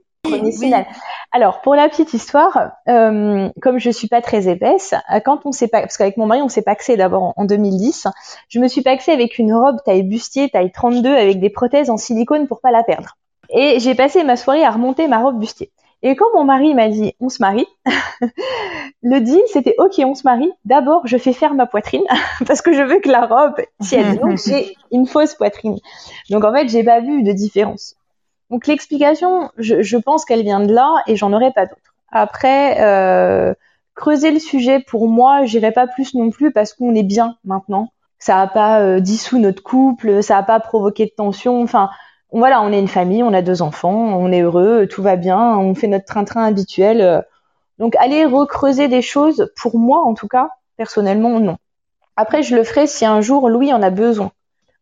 alors, pour la petite histoire, euh, comme je suis pas très épaisse, euh, quand on s'est pas, parce qu'avec mon mari, on s'est paxé d'abord en, 2010, je me suis paxée avec une robe taille bustier, taille 32, avec des prothèses en silicone pour pas la perdre. Et j'ai passé ma soirée à remonter ma robe bustier. Et quand mon mari m'a dit on se marie, le deal c'était ok on se marie. D'abord je fais faire ma poitrine parce que je veux que la robe tienne. Donc j'ai une fausse poitrine. Donc en fait j'ai pas vu de différence. Donc l'explication, je, pense qu'elle vient de là et j'en aurais pas d'autre. Après, euh, creuser le sujet pour moi, j'irai pas plus non plus parce qu'on est bien maintenant. Ça a pas euh, dissous notre couple, ça a pas provoqué de tension. Enfin, voilà, on est une famille, on a deux enfants, on est heureux, tout va bien, on fait notre train-train habituel. Donc aller recreuser des choses, pour moi en tout cas, personnellement, non. Après, je le ferai si un jour Louis en a besoin.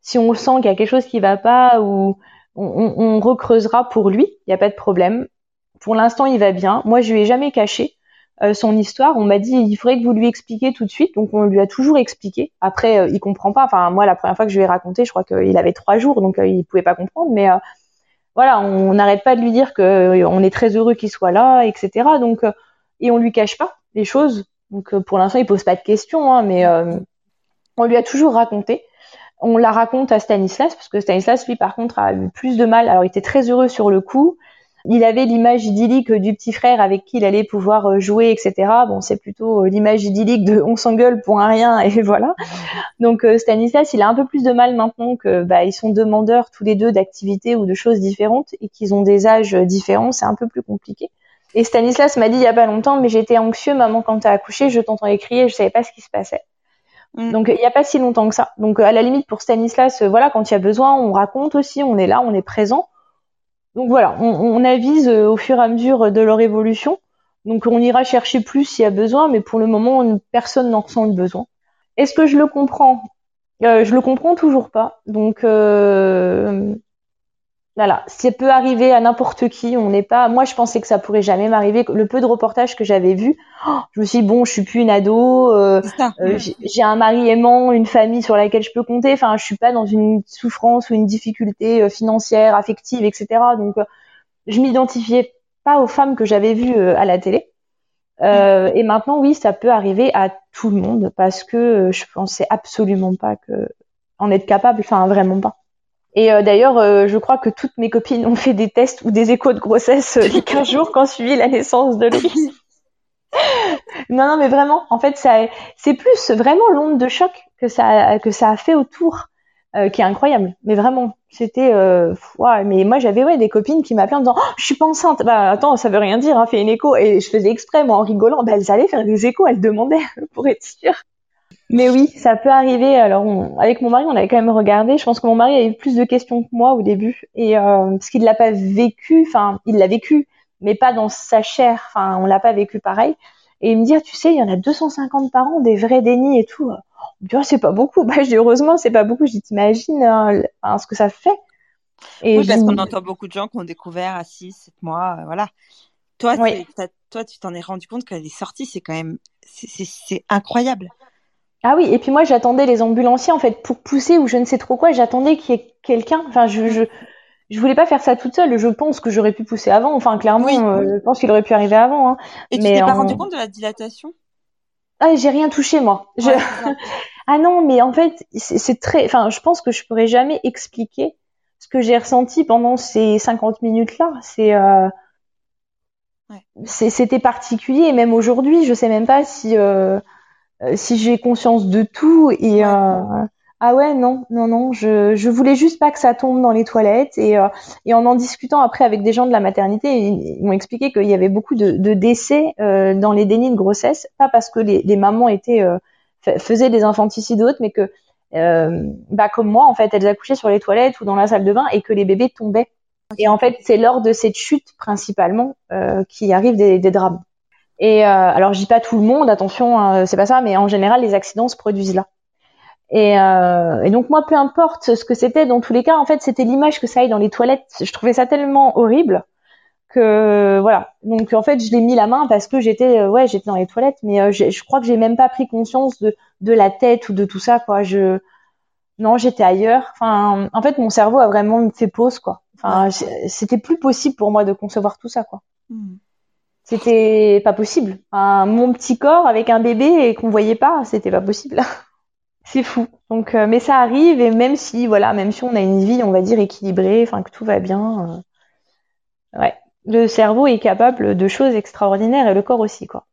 Si on sent qu'il y a quelque chose qui va pas ou on, on, recreusera pour lui, il n'y a pas de problème. Pour l'instant, il va bien. Moi, je lui ai jamais caché euh, son histoire. On m'a dit il faudrait que vous lui expliquiez tout de suite, donc on lui a toujours expliqué. Après, euh, il comprend pas. Enfin, moi, la première fois que je lui ai raconté, je crois qu'il avait trois jours, donc euh, il pouvait pas comprendre. Mais euh, voilà, on n'arrête pas de lui dire que on est très heureux qu'il soit là, etc. Donc, et on lui cache pas les choses. Donc, pour l'instant, il pose pas de questions, hein, mais on lui a toujours raconté on la raconte à Stanislas, parce que Stanislas, lui, par contre, a eu plus de mal. Alors, il était très heureux sur le coup. Il avait l'image idyllique du petit frère avec qui il allait pouvoir euh, jouer, etc. Bon, c'est plutôt euh, l'image idyllique de on s'engueule pour un rien et voilà. Donc euh, Stanislas, il a un peu plus de mal maintenant que bah, ils sont demandeurs tous les deux d'activités ou de choses différentes et qu'ils ont des âges différents, c'est un peu plus compliqué. Et Stanislas m'a dit il y a pas longtemps, mais j'étais anxieux, maman, quand t'as accouché, je t'entendais crier, je savais pas ce qui se passait. Mm. Donc il n'y a pas si longtemps que ça. Donc à la limite pour Stanislas, euh, voilà, quand il y a besoin, on raconte aussi, on est là, on est présent. Donc voilà, on, avise euh, au fur et à mesure de leur évolution. Donc on ira chercher plus s'il y a besoin, mais pour le moment, personne n'en ressent le besoin. Est-ce que je le comprends? Euh, Je le comprends toujours pas. Donc euh, voilà, ça peut arriver à n'importe qui. On n'est pas. Moi, je pensais que ça pourrait jamais m'arriver. Le peu de reportages que j'avais vus, oh, je me suis dit bon, je suis plus une ado. Euh, euh, j'ai un mari aimant, une famille sur laquelle je peux compter. Enfin, je suis pas dans une souffrance ou une difficulté euh, financière, affective, etc. Donc, je m'identifiais pas aux femmes que j'avais vues à la télé. et maintenant, oui, ça peut arriver à tout le monde parce que je pensais absolument pas que en être capable, enfin vraiment pas. Et d'ailleurs, je crois que toutes mes copines ont fait des tests ou des échos de grossesse les 15 jours quand suivi la naissance de Louis. non, non, mais vraiment, en fait, ça, c'est plus vraiment l'onde de choc que ça, que ça a fait autour, euh, qui est incroyable. Mais vraiment, c'était, euh, mais moi j'avais ouais des copines qui m'appelaient en disant, oh, je suis pas enceinte. Bah attends, ça veut rien dire, hein, fais une écho. Et je faisais exprès, moi, en rigolant. Bah elles allaient faire des échos, elles demandaient pour être sûres. Mais oui, ça peut arriver. Alors, avec mon mari, on avait quand même regardé. Je pense que mon mari avait plus de questions que moi au début, et euh, parce qu'il l'a pas vécu. Enfin, il l'a vécu, mais pas dans sa chair. Enfin, on l'a pas vécu pareil. Et il me dit, ah, tu sais, il y en a 250 par an, des vrais dénis et tout. Bien, c'est pas beaucoup. Bah, je dis, heureusement, c'est pas beaucoup. Je dis, t'imagines hein, ce que ça fait. Et oui, parce qu'on entend beaucoup de gens qui ont découvert à 6, 7 mois, euh, voilà. Toi, toi, tu t'en es rendu compte qu'elle est sortie, c'est quand même, c'est incroyable. Ah oui, et puis moi, j'attendais les ambulanciers, en fait, pour pousser ou je ne sais trop quoi. J'attendais qu'il y ait quelqu'un. Enfin, je, je, je voulais pas faire ça toute seule. Je pense que j'aurais pu pousser avant. Enfin, clairement, euh, je pense qu'il aurait pu arriver avant. Hein. Et tu t'es pas rendu compte de la dilatation? Ah, j'ai rien touché moi. ah non, mais en fait, c'est très. Enfin, je pense que je pourrais jamais expliquer ce que j'ai ressenti pendant ces 50 minutes là. C'est euh... c'était particulier. Et même aujourd'hui, je sais même pas si euh... si j'ai conscience de tout et. Euh... Ah ouais, non, non, non. Je, je voulais juste pas que ça tombe dans les toilettes. Et, euh, et en en discutant après avec des gens de la maternité, ils, m'ont expliqué qu'il y avait beaucoup de, de décès euh, dans les dénis de grossesse, pas parce que les, les mamans étaient euh, faisaient des infanticides autres, mais que bah comme moi en fait, elles accouchaient sur les toilettes ou dans la salle de bain et que les bébés tombaient. Et en fait, c'est lors de cette chute principalement qu'il arrive des, des drames. Et alors, je dis pas tout le monde, attention, hein, c'est pas ça, mais en général, les accidents se produisent là. Et, euh, et, donc moi, peu importe ce que c'était, dans tous les cas, en fait, c'était l'image que ça aille dans les toilettes. Je trouvais ça tellement horrible que voilà. Donc en fait, je l'ai mis la main parce que j'étais, euh, ouais, j'étais dans les toilettes, mais euh, je crois que j'ai même pas pris conscience de, de la tête ou de tout ça, quoi. Je, non, j'étais ailleurs. Enfin, en fait, mon cerveau a vraiment fait pause, quoi. Enfin, c'était plus possible pour moi de concevoir tout ça, quoi. Hmm. C'était pas possible. Enfin, mon petit corps avec un bébé et qu'on voyait pas, c'était pas possible. C'est fou. Donc, euh, mais ça arrive et même si, voilà, même si on a une vie, on va dire équilibrée, enfin que tout va bien, euh, ouais, le cerveau est capable de choses extraordinaires et le corps aussi, quoi.